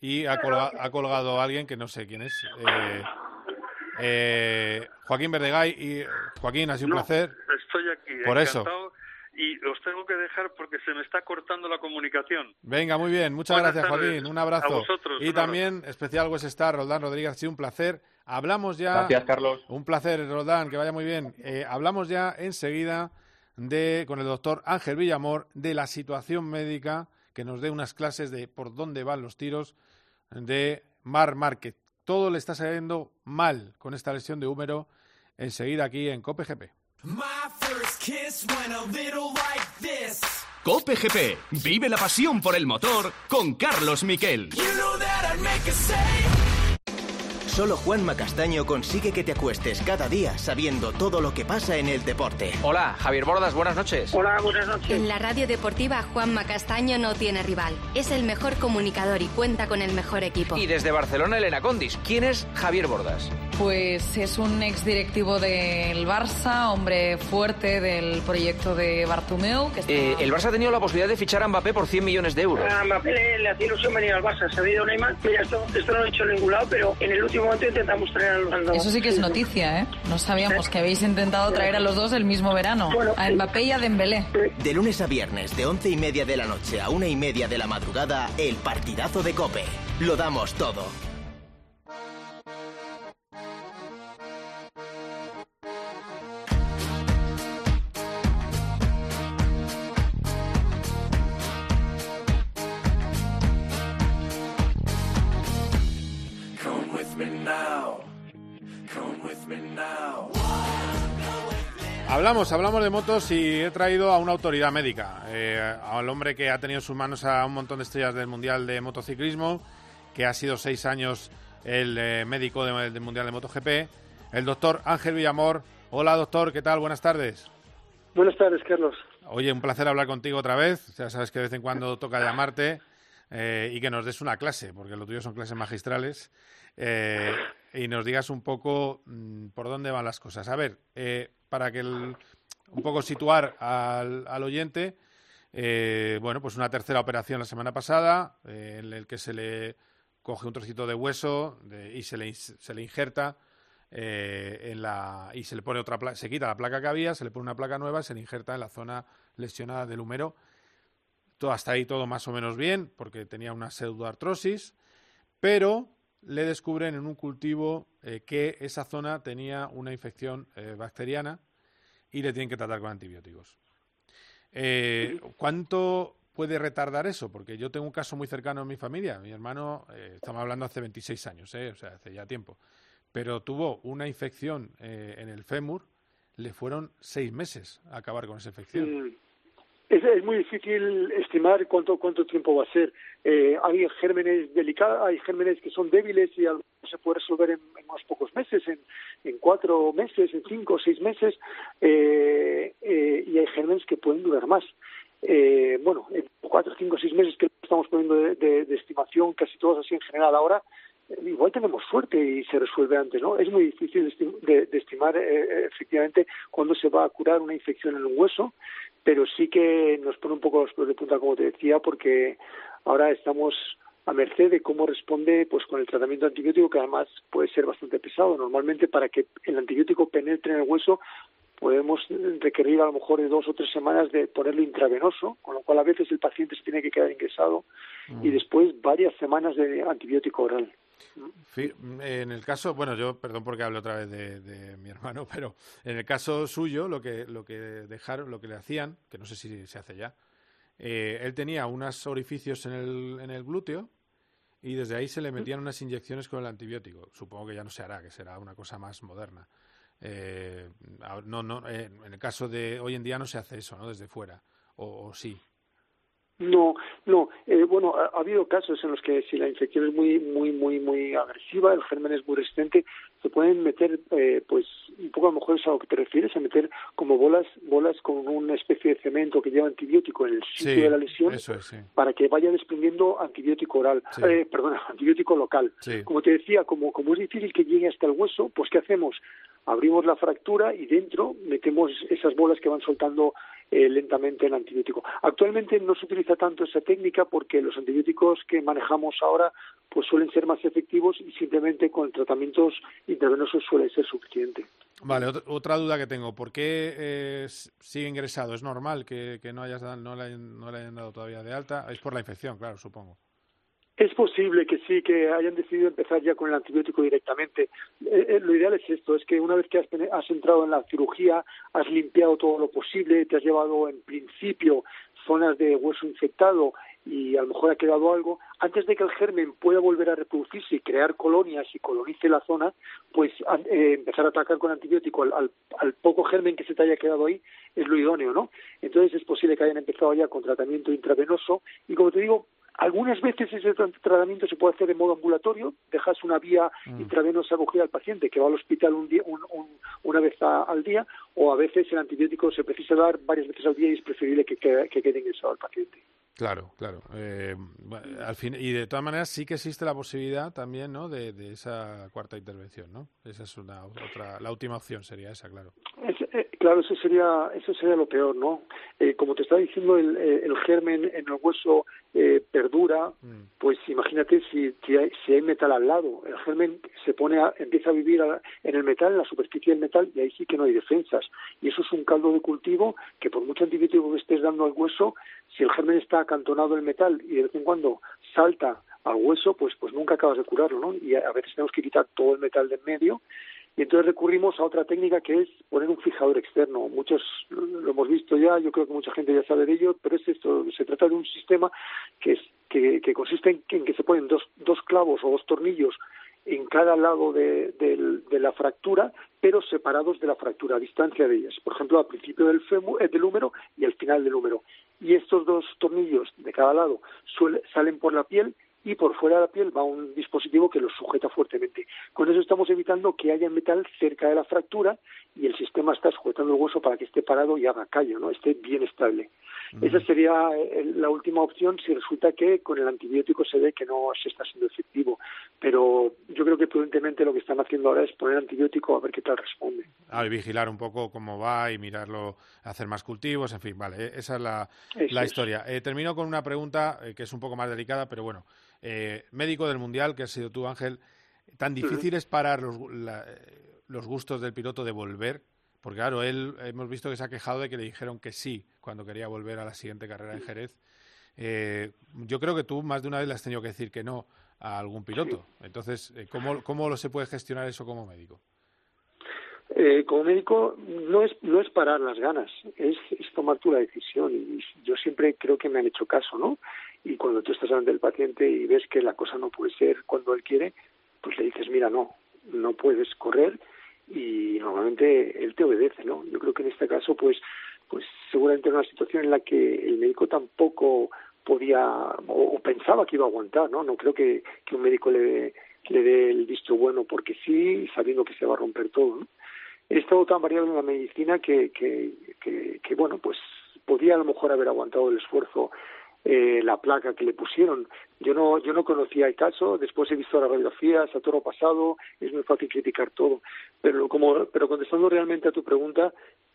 y ha, colga, ha colgado alguien que no sé quién es. Eh, eh, Joaquín Verdegay. Y, Joaquín, ha sido un No, placer. Estoy aquí, Por eso. encantado. Y os tengo que dejar porque se me está cortando la comunicación. Venga, muy bien. Muchas Buenas gracias, tardes. Joaquín. Un abrazo. A vosotros, y también especial West Star, Roldán Rodríguez. Ha sido un placer. Hablamos ya. Gracias, Carlos. Un placer, Roldán. Que vaya muy bien. Eh, hablamos ya enseguida de, con el doctor Ángel Villamor de la situación médica que nos dé unas clases de por dónde van los tiros de Mar Márquez. Todo le está saliendo mal con esta lesión de húmero. Enseguida aquí en Cope GP. Cope GP. Vive la pasión por el motor con Carlos Miquel. Solo Juanma Castaño consigue que te acuestes cada día sabiendo todo lo que pasa en el deporte. Hola, Javier Bordas, buenas noches. Hola, buenas noches. En la radio deportiva, Juanma Castaño no tiene rival. Es el mejor comunicador y cuenta con el mejor equipo. Y desde Barcelona, Elena Condis. ¿Quién es Javier Bordas? Pues es un ex directivo del Barça, hombre fuerte del proyecto de Bartomeu. Que está... Eh, el Barça ha tenido la posibilidad de fichar a Mbappé por 100 millones de euros. A Mbappé le, le hacía ilusión venir al Barça, se ha ido Neymar. Mira, esto, esto no lo he hecho en ningún lado, pero en el último momento intentamos traer a los dos. Eso sí que es noticia, ¿eh? No sabíamos que habéis intentado traer a los dos el mismo verano. A Mbappé y a Dembélé. De lunes a viernes, de once y media de la noche a una y media de la madrugada, el partidazo de Cope. Lo damos todo. Hablamos, hablamos de motos y he traído a una autoridad médica, eh, al hombre que ha tenido en sus manos a un montón de estrellas del Mundial de Motociclismo, que ha sido seis años el eh, médico de- del Mundial de MotoGP, el doctor Ángel Villamor. Hola doctor, ¿qué tal? Buenas tardes. Buenas tardes, Carlos. Oye, un placer hablar contigo otra vez. Ya sabes que de vez en cuando toca llamarte eh, y que nos des una clase, porque lo tuyo son clases magistrales, y nos digas un poco mm, por dónde van las cosas. A ver, eh, para que el- un poco situar al, oyente, eh, bueno, pues una tercera operación la semana pasada, eh, en el que se le coge un trocito de hueso de- y se le, se le injerta eh, en la y se le pone otra pla- se quita la placa que había, se le pone una placa nueva, se le injerta en la zona lesionada del húmero. Todo hasta ahí todo más o menos bien, porque tenía una pseudoartrosis, pero le descubren en un cultivo eh, que esa zona tenía una infección eh, bacteriana y le tienen que tratar con antibióticos. Eh, ¿Cuánto puede retardar eso? Porque yo tengo un caso muy cercano en mi familia. Mi hermano, eh, estamos hablando hace 26 años, o sea, hace ya tiempo, pero tuvo una infección en el fémur, le fueron seis meses a acabar con esa infección. Es, es muy difícil estimar cuánto cuánto tiempo va a ser. Eh, hay gérmenes delicados, hay gérmenes que son débiles y se puede resolver en, unos pocos meses, en, cuatro meses, en cinco o seis meses, eh, eh, y hay gérmenes que pueden durar más. Eh, bueno, en cuatro, cinco, seis meses que estamos poniendo de, de- de estimación, casi todos así en general ahora, igual tenemos suerte y se resuelve antes, ¿no? Es muy difícil de- de estimar eh, efectivamente cuándo se va a curar una infección en un hueso, pero sí que nos pone un poco los pelos de punta, como te decía, porque ahora estamos a merced de cómo responde pues con el tratamiento antibiótico, que además puede ser bastante pesado. Normalmente para que el antibiótico penetre en el hueso podemos requerir a lo mejor de dos o tres semanas de ponerlo intravenoso, con lo cual a veces el paciente se tiene que quedar ingresado y después varias semanas de antibiótico oral. En el caso, bueno, yo perdón porque hablo otra vez de, de mi hermano, pero en el caso suyo, lo que lo que dejaron, lo que le hacían, que no sé si se hace ya, eh, él tenía unos orificios en el, en el glúteo y desde ahí se le metían unas inyecciones con el antibiótico. Supongo que ya no se hará, que será una cosa más moderna. Eh, no, no, eh, en el caso de hoy en día no se hace eso, ¿no? Desde fuera, o, o sí. No, no. Eh, bueno, ha, ha habido casos en los que si la infección es muy, muy, muy, muy agresiva, el germen es muy resistente, se pueden meter, eh, pues, un poco a lo mejor es a lo que te refieres, a meter como bolas, bolas con una especie de cemento que lleva antibiótico en el sitio Sí, de la lesión eso es, sí. para que vaya desprendiendo antibiótico oral, Sí. eh, perdona, antibiótico local. Como te decía, como, como es difícil que llegue hasta el hueso, pues ¿qué hacemos? Abrimos la fractura y dentro metemos esas bolas que van soltando eh, lentamente el antibiótico. Actualmente no se utiliza tanto esa técnica porque los antibióticos que manejamos ahora pues suelen ser más efectivos y simplemente con tratamientos intravenosos suele ser suficiente. Vale, ot- otra duda que tengo. ¿Por qué eh, sigue ingresado? ¿Es normal que, no, hayas no, no le hayan dado todavía de alta? Es por la infección, claro, supongo. Es posible que sí, que hayan decidido empezar ya con el antibiótico directamente. Eh, eh, lo ideal es esto, es que una vez que has, has entrado en la cirugía, has limpiado todo lo posible, te has llevado en principio zonas de hueso infectado y a lo mejor ha quedado algo, antes de que el germen pueda volver a reproducirse y crear colonias y colonice la zona, pues eh, empezar a atacar con antibiótico al, al- al poco germen que se te haya quedado ahí es lo idóneo, ¿no? Entonces es posible que hayan empezado ya con tratamiento intravenoso y como te digo, algunas veces ese tra- tratamiento se puede hacer de modo ambulatorio, dejas una vía intravenosa acogida al paciente que va al hospital un día, un- un- una vez a- al día, o a veces el antibiótico se precisa dar varias veces al día y es preferible que, quede- que quede ingresado al paciente. Claro, claro. Eh, al fin, y de todas maneras sí que existe la posibilidad también, ¿no? De, de esa cuarta intervención, ¿no? Esa es una otra, la última opción sería esa, claro. Eh, claro, eso sería, eso sería lo peor, ¿no? Eh, como te estaba diciendo, el, el germen en el hueso perdura, pues imagínate si, si hay, si, hay, metal al lado, el germen se pone, a, empieza a vivir en el metal, en la superficie del metal, y ahí sí que no hay defensas. Y eso es un caldo de cultivo que por mucho antibiótico que estés dando al hueso, si el germen está acantonado en el metal y de vez en cuando salta al hueso, pues, pues nunca acabas de curarlo, ¿no? Y a veces tenemos que quitar todo el metal de en medio y entonces recurrimos a otra técnica que es poner un fijador externo. Muchos lo hemos visto ya, yo creo que mucha gente ya sabe de ello, pero es esto, se trata de un sistema que, es, que, que consiste en, en, que se ponen dos, dos clavos o dos tornillos en cada lado de, de, de, la fractura, pero separados de la fractura, a distancia de ellas. Por ejemplo, al principio del, fémur, del húmero y al final del húmero. Y estos dos tornillos de cada lado suele, salen por la piel y por fuera de la piel va un dispositivo que los sujeta fuertemente. Con eso estamos evitando que haya metal cerca de la fractura y el sistema está sujetando el hueso para que esté parado y haga callo, ¿no? esté bien estable. Esa sería eh, la última opción si resulta que con el antibiótico se ve que no se está siendo efectivo. Pero yo creo que prudentemente lo que están haciendo ahora es poner antibiótico a ver qué tal responde. Ah, y vigilar un poco cómo va y mirarlo, hacer más cultivos, en fin, vale, eh, esa es la, la historia. Eh, termino con una pregunta que es un poco más delicada, pero bueno. Eh, médico del Mundial, que has sido tú, Ángel, ¿tan difícil es parar los, la, los gustos del piloto de volver? Porque claro, él hemos visto que se ha quejado de que le dijeron que sí cuando quería volver a la siguiente carrera en Jerez. Eh, yo creo que tú más de una vez le has tenido que decir que no a algún piloto. Entonces, eh, ¿cómo, ¿cómo se puede gestionar eso como médico? Eh, como médico no es no es parar las ganas, es, es tomar tú la decisión y yo siempre creo que me han hecho caso, ¿no? Y cuando tú estás ante el paciente y ves que la cosa no puede ser cuando él quiere, pues le dices, mira, no, no puedes correr y normalmente él te obedece, ¿no? Yo creo que en este caso, pues, pues seguramente era una situación en la que el médico tampoco podía o, pensaba que iba a aguantar, ¿no? No creo que, que un médico le, le dé el visto bueno porque sí, sabiendo que se va a romper todo, ¿no? He estado tan variado en la medicina que, que, que, bueno, pues podía a lo mejor haber aguantado el esfuerzo eh, la placa que le pusieron. Yo no, yo no conocía el caso, después he visto las radiografías, a todo pasado, es muy fácil criticar todo. Pero, como, pero contestando realmente a tu pregunta,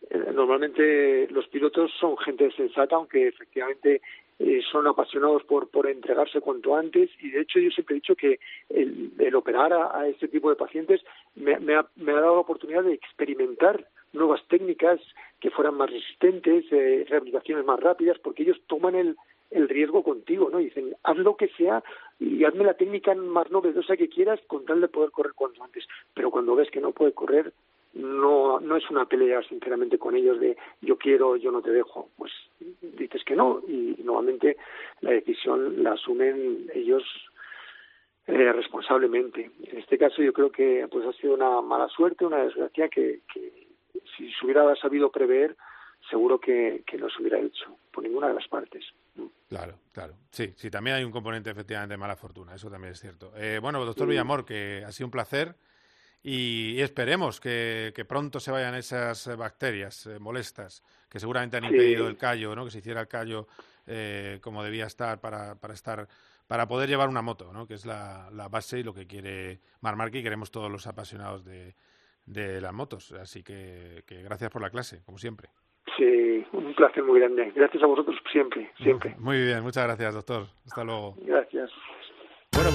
eh, normalmente los pilotos son gente sensata, aunque efectivamente eh, son apasionados por, por entregarse cuanto antes y de hecho yo siempre he dicho que el, el operar a, a, este tipo de pacientes me, me, ha, me ha dado la oportunidad de experimentar nuevas técnicas que fueran más resistentes, eh, rehabilitaciones más rápidas, porque ellos toman el, el riesgo contigo, ¿no? dicen, haz lo que sea y hazme la técnica más novedosa que quieras con tal de poder correr cuanto antes. Pero cuando ves que no puede correr, no, no es una pelea, sinceramente, con ellos de yo quiero, yo no te dejo. Pues dices que no y nuevamente la decisión la asumen ellos eh, responsablemente. En este caso yo creo que pues ha sido una mala suerte, una desgracia que, que si se hubiera sabido prever, seguro que, que no se hubiera hecho por ninguna de las partes. Claro, claro. Sí, sí, también hay un componente efectivamente de mala fortuna, eso también es cierto. Eh, bueno, doctor Villamor, que ha sido un placer y, y esperemos que, que, pronto se vayan esas bacterias eh, molestas que seguramente han impedido sí. el callo, ¿no? Que se hiciera el callo eh, como debía estar para, para estar para poder llevar una moto, ¿no? Que es la, la base y lo que quiere Mar y queremos todos los apasionados de, de las motos. Así que, que gracias por la clase, como siempre. Sí, un placer muy grande. Gracias a vosotros siempre, siempre. Muy bien, muchas gracias, doctor. Hasta luego. Gracias. Bueno.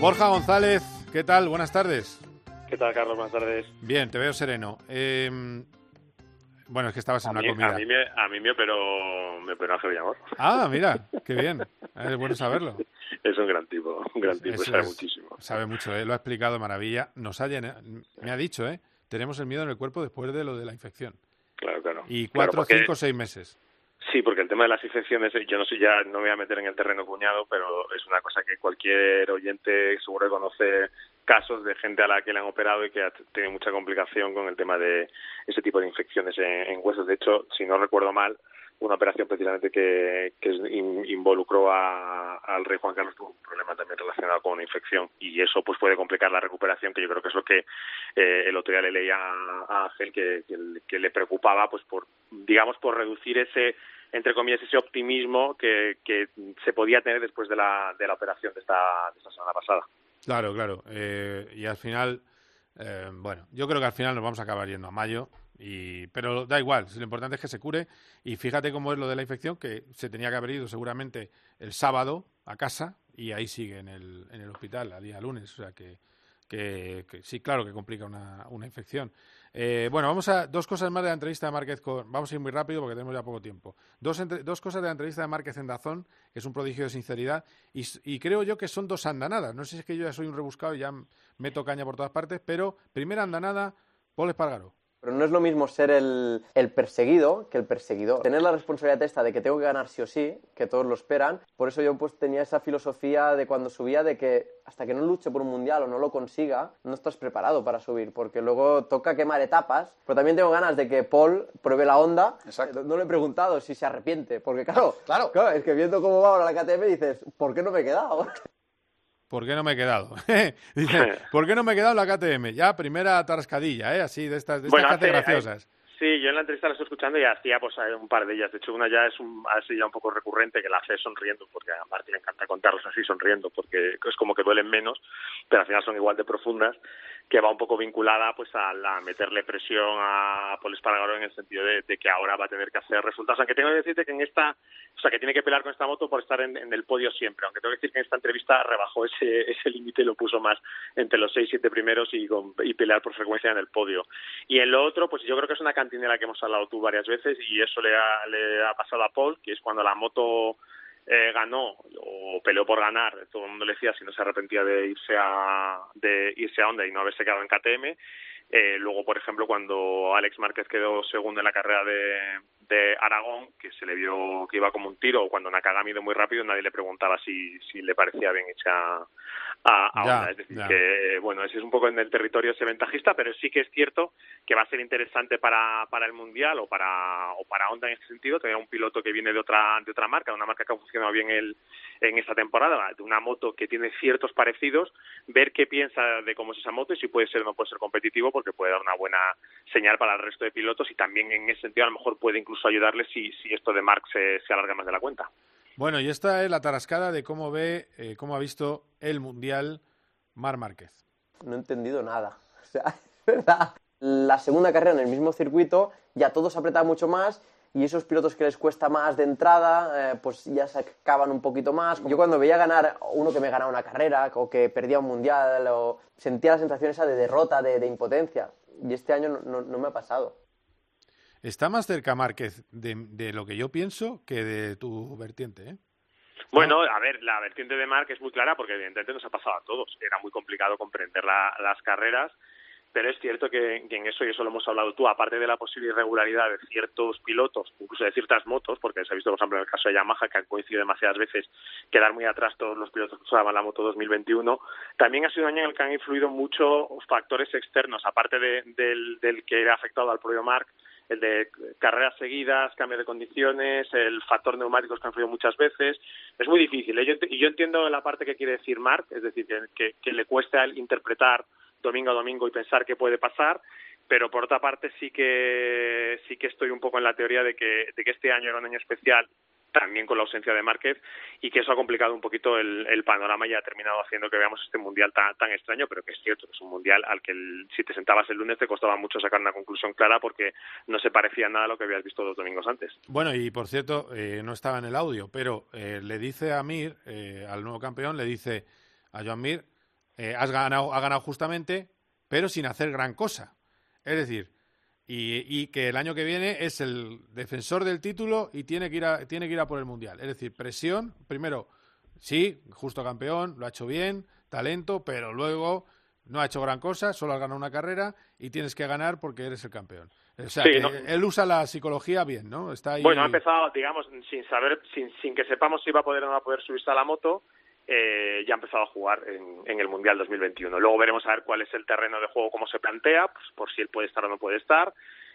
Borja González, ¿qué tal? Buenas tardes. ¿Qué tal, Carlos? Buenas tardes. Bien, te veo sereno. Eh, bueno, es que estabas en a una mí, comida. A mí, me, a mí me operó, me operó Ángel Villamor. Ah, mira, qué bien. Es bueno saberlo. Es un gran tipo, un gran tipo, Eso sabe es, muchísimo. Sabe mucho, ¿eh? lo ha explicado de maravilla. Nos ha llenado, me ha dicho, ¿eh? Tenemos el miedo en el cuerpo después de lo de la infección. Claro, claro. Y cuatro, claro, porque... cinco, seis meses. Sí, porque el tema de las infecciones, yo no sé, ya no me voy a meter en el terreno cuñado, pero es una cosa que cualquier oyente seguro que conoce casos de gente a la que le han operado y que ha tenido mucha complicación con el tema de ese tipo de infecciones en, huesos. De hecho, si no recuerdo mal, una operación precisamente que, que involucró al rey Juan Carlos tuvo un problema también relacionado con una infección y eso pues puede complicar la recuperación que yo creo que es lo que eh, el otro día le leía a Ángel que, que, le preocupaba pues por digamos por reducir ese entre comillas ese optimismo que, que se podía tener después de la, de la operación de esta, de esta semana pasada. Claro, claro. Eh, y al final, eh, bueno, yo creo que al final nos vamos a acabar yendo a mayo. Y, pero da igual, lo importante es que se cure. Y fíjate cómo es lo de la infección, que se tenía que haber ido seguramente el sábado a casa y ahí sigue en el, en el hospital a día lunes. O sea que, que, sí, claro que complica una, una infección. Eh, bueno, vamos a dos cosas más de la entrevista de Márquez. Con, vamos a ir muy rápido porque tenemos ya poco tiempo. Dos, dos cosas de la entrevista de Márquez en Dazón, que es un prodigio de sinceridad, y, creo yo que son dos andanadas. No sé si es que yo ya soy un rebuscado y ya meto caña por todas partes, pero primera andanada, Paul Espargaro. Pero no es lo mismo ser el, el, perseguido que el perseguidor. Tener la responsabilidad esta de que tengo que ganar sí o sí, que todos lo esperan. Por eso yo pues tenía esa filosofía de cuando subía de que hasta que no luche por un mundial o no lo consiga, no estás preparado para subir, porque luego toca quemar etapas. Pero también tengo ganas de que Paul pruebe la onda. Exacto. No le he preguntado si se arrepiente, porque claro, claro. claro es que viendo cómo va ahora la KTM dices, ¿por qué no me he quedado? ¿Por qué no me he quedado? Dice, ¿por qué no me he quedado en la KTM? Ya, primera tarascadilla, ¿eh? Así, de estas, de estas graciosas. Sí, yo en la entrevista la estoy escuchando y hacía pues un par de ellas. De hecho, una ya es un, así ya un poco recurrente que la hace sonriendo, porque a Martín le encanta contarlos así sonriendo, porque es como que duelen menos, pero al final son igual de profundas que va un poco vinculada pues a, la meterle presión a Paul Espargaro en el sentido de, que ahora va a tener que hacer resultados. Aunque tengo que decirte que en esta, o sea, que tiene que pelear con esta moto por estar en, el podio siempre. Aunque tengo que decir que en esta entrevista rebajó ese, ese límite y lo puso más entre los seis, siete primeros y, y pelear por frecuencia en el podio. Y en lo otro, pues yo creo que es una cantinera que hemos hablado tú varias veces y eso le ha, le ha pasado a Paul, que es cuando la moto eh, ganó o peleó por ganar, todo el mundo le decía si no se arrepentía de irse a de irse a Honda y no haberse quedado en KTM. Eh, luego, por ejemplo, cuando Alex Márquez quedó segundo en la carrera de, de Aragón, que se le vio que iba como un tiro, o cuando Nakagami ido muy rápido, nadie le preguntaba si, si le parecía bien hecha a, Es decir, que bueno, ese es un poco en el territorio ese ventajista, pero sí que es cierto que va a ser interesante para, para el Mundial o para, o para Honda en este sentido, tener un piloto que viene de otra, de otra marca, de una marca que ha funcionado bien el, en esta temporada, de una moto que tiene ciertos parecidos, ver qué piensa de cómo es esa moto y si puede ser o no puede ser competitivo, porque puede dar una buena señal para el resto de pilotos y también en ese sentido a lo mejor puede incluso ayudarle si, si esto de Mark se, se alarga más de la cuenta. Bueno, y esta es la tarascada de cómo ve, eh, cómo ha visto el Mundial Mar Márquez. No he entendido nada. O sea, es verdad. La segunda carrera en el mismo circuito, ya todo se apretaba mucho más y esos pilotos que les cuesta más de entrada, eh, pues ya se acaban un poquito más. Yo cuando veía ganar uno que me ganaba una carrera o que perdía un mundial, o sentía la sensación esa de derrota, de, impotencia. Y este año no, me ha pasado. Está más cerca Márquez de, lo que yo pienso que de tu vertiente, ¿eh? Bueno, a ver, la vertiente de Marc es muy clara porque evidentemente nos ha pasado a todos. Era muy complicado comprender las carreras, pero es cierto que, en eso, y eso lo hemos hablado tú, aparte de la posible irregularidad de ciertos pilotos, incluso de ciertas motos, porque se ha visto, por ejemplo, en el caso de Yamaha, que han coincidido demasiadas veces quedar muy atrás todos los pilotos que usaban la moto 2021, también ha sido un año en el que han influido mucho factores externos, aparte del, del que ha afectado al propio Marc, el de carreras seguidas, cambio de condiciones, el factor neumáticos que han influido muchas veces. Es muy difícil. ¿eh? Y yo entiendo la parte que quiere decir Marc, es decir, que, que, le cuesta interpretar domingo a domingo y pensar qué puede pasar, pero por otra parte sí que sí que estoy un poco en la teoría de que, de que este año era un año especial también con la ausencia de Márquez y que eso ha complicado un poquito el, panorama y ha terminado haciendo que veamos este mundial tan, tan extraño, pero que es cierto es un mundial al que si te sentabas el lunes te costaba mucho sacar una conclusión clara porque no se parecía nada a lo que habías visto dos domingos antes. Bueno, y por cierto, eh, no estaba en el audio, pero eh, le dice a Mir, eh, al nuevo campeón, le dice a Joan Mir, has ganado, ha ganado justamente, pero sin hacer gran cosa. Es decir, y, que el año que viene es el defensor del título y tiene que ir a, tiene que ir a por el mundial. Es decir, presión, primero, sí, justo campeón, lo ha hecho bien, talento, pero luego no ha hecho gran cosa, solo ha ganado una carrera y tienes que ganar porque eres el campeón. O sea, él usa la psicología bien, ¿no? Está Bueno, ha empezado, digamos, sin saber, sin, sin que sepamos si va a poder o no va a poder subirse a la moto eh, ya ha empezado a jugar en, en, el Mundial 2021. Luego veremos a ver cuál es el terreno de juego, cómo se plantea, pues, por si él puede estar o no puede estar,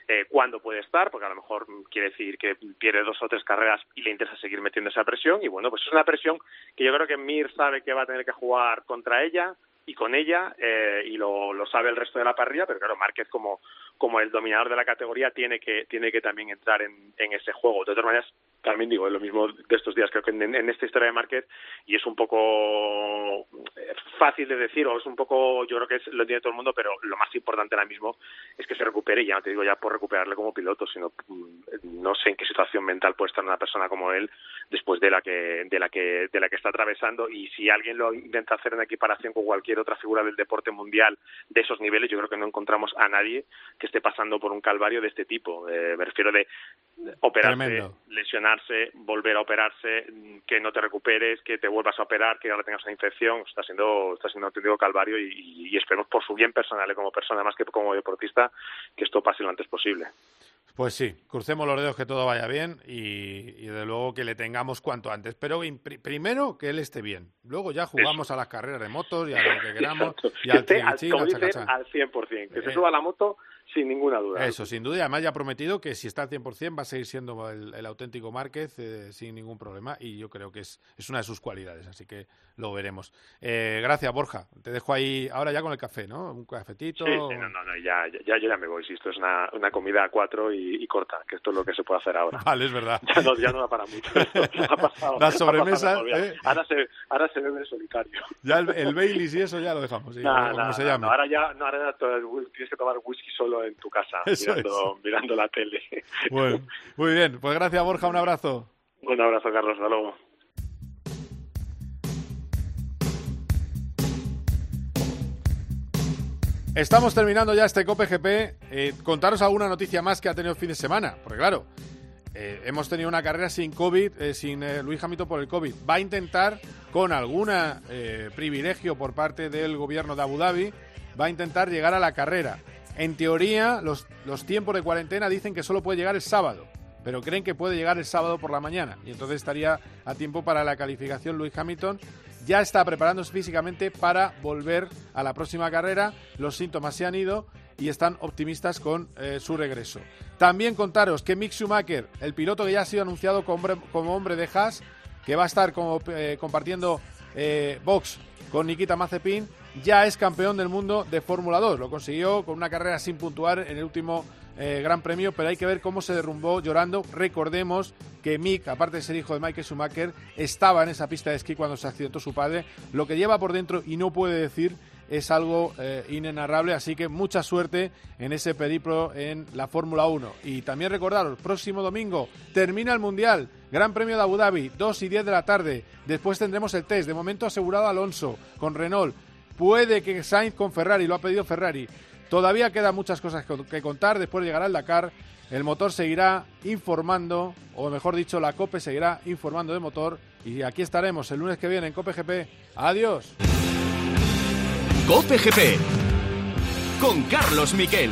eh, cuándo puede estar, porque a lo mejor quiere decir que pierde dos o tres carreras y le interesa seguir metiendo esa presión. Y bueno, pues es una presión que yo creo que Mir sabe que va a tener que jugar contra ella y con ella eh, y lo, lo sabe el resto de la parrilla, pero claro, Márquez como, como el dominador de la categoría tiene que, tiene que también entrar en, en ese juego. De otras maneras, también digo, lo mismo de estos días, creo que en, esta historia de Márquez, y es un poco eh, fácil de decir, o es un poco, yo creo que es, lo entiende todo el mundo, pero lo más importante ahora mismo es que se recupere, y ya no te digo ya por recuperarle como piloto, sino mm, no sé en qué situación mental puede estar una persona como él después de la que, de la que, de la que está atravesando, y si alguien lo intenta hacer en equiparación con cualquier otra figura del deporte mundial de esos niveles, yo creo que no encontramos a nadie que esté pasando por un calvario de este tipo. Eh, me refiero de operarse, Tremendo. lesionarse, volver a operarse, que no te recuperes, que te vuelvas a operar, que ahora tengas una infección, está siendo, está siendo un auténtico calvario y, y esperemos por su bien personal y como persona más que como deportista que esto pase lo antes posible. Pues sí, crucemos los dedos que todo vaya bien y, y de luego que le tengamos cuanto antes. Pero pr primero que él esté bien. Luego ya jugamos Eso. a las carreras de motos y a lo que queramos. y al, que esté, al, dice, al 100%. Que eh, se suba la moto sin ninguna duda. Eso, sin duda. Además ya ha prometido que si está al 100% va a seguir siendo el, el auténtico Márquez eh, sin ningún problema. Y yo creo que es, es una de sus cualidades. Así que lo veremos. Eh, gracias, Borja. Te dejo ahí ahora ya con el café, ¿no? Un cafetito. Sí, sí no, no, no ya, ya, yo ya me voy. Si esto es una, una comida a cuatro y, y, corta, que esto es lo que se puede hacer ahora. Vale, es verdad. Ya no, ya no da para mucho. ha pasado, La sobremesa. ¿eh? ahora, se, ahora se bebe solitario. Ya el, el Baileys y eso ya lo dejamos. Sí, nah, como nah, se llame. No, ahora ya no, ahora tienes que tomar whisky solo en tu casa, mirando, es. mirando la tele. Bueno, muy bien. Pues gracias, Borja. Un abrazo. Un abrazo, Carlos. Hasta luego. Estamos terminando ya este Cope GP. Eh, contaros alguna noticia más que ha tenido el fin de semana. Porque claro, eh, hemos tenido una carrera sin COVID, eh, sin Luis Hamilton por el COVID. Va a intentar, con algún privilegio por parte del gobierno de Abu Dhabi, va a intentar llegar a la carrera. En teoría, los, los tiempos de cuarentena dicen que solo puede llegar el sábado. Pero creen que puede llegar el sábado por la mañana. Y entonces estaría a tiempo para la calificación Luis Hamilton ya está preparándose físicamente para volver a la próxima carrera. Los síntomas se han ido y están optimistas con eh, su regreso. También contaros que Mick Schumacher, el piloto que ya ha sido anunciado como hombre, como hombre de Haas, que va a estar como, eh, compartiendo eh, box con Nikita Mazepin, ya es campeón del mundo de Fórmula 2. Lo consiguió con una carrera sin puntuar en el último eh, Gran Premio, pero hay que ver cómo se derrumbó llorando. Recordemos que Mick, aparte de ser hijo de Michael Schumacher, estaba en esa pista de esquí cuando se accidentó su padre. Lo que lleva por dentro y no puede decir es algo eh, inenarrable, así que mucha suerte en ese periplo en la Fórmula 1. Y también recordaros, próximo domingo termina el Mundial, Gran Premio de Abu Dhabi, 2 y 10 de la tarde. Después tendremos el test, de momento asegurado Alonso con Renault. Puede que Sainz con Ferrari, lo ha pedido Ferrari. Todavía quedan muchas cosas que contar. Después llegará el Dakar. El motor seguirá informando, o mejor dicho, la COPE seguirá informando de motor. Y aquí estaremos el lunes que viene en COPE GP. Adiós. COPE GP con Carlos Miquel.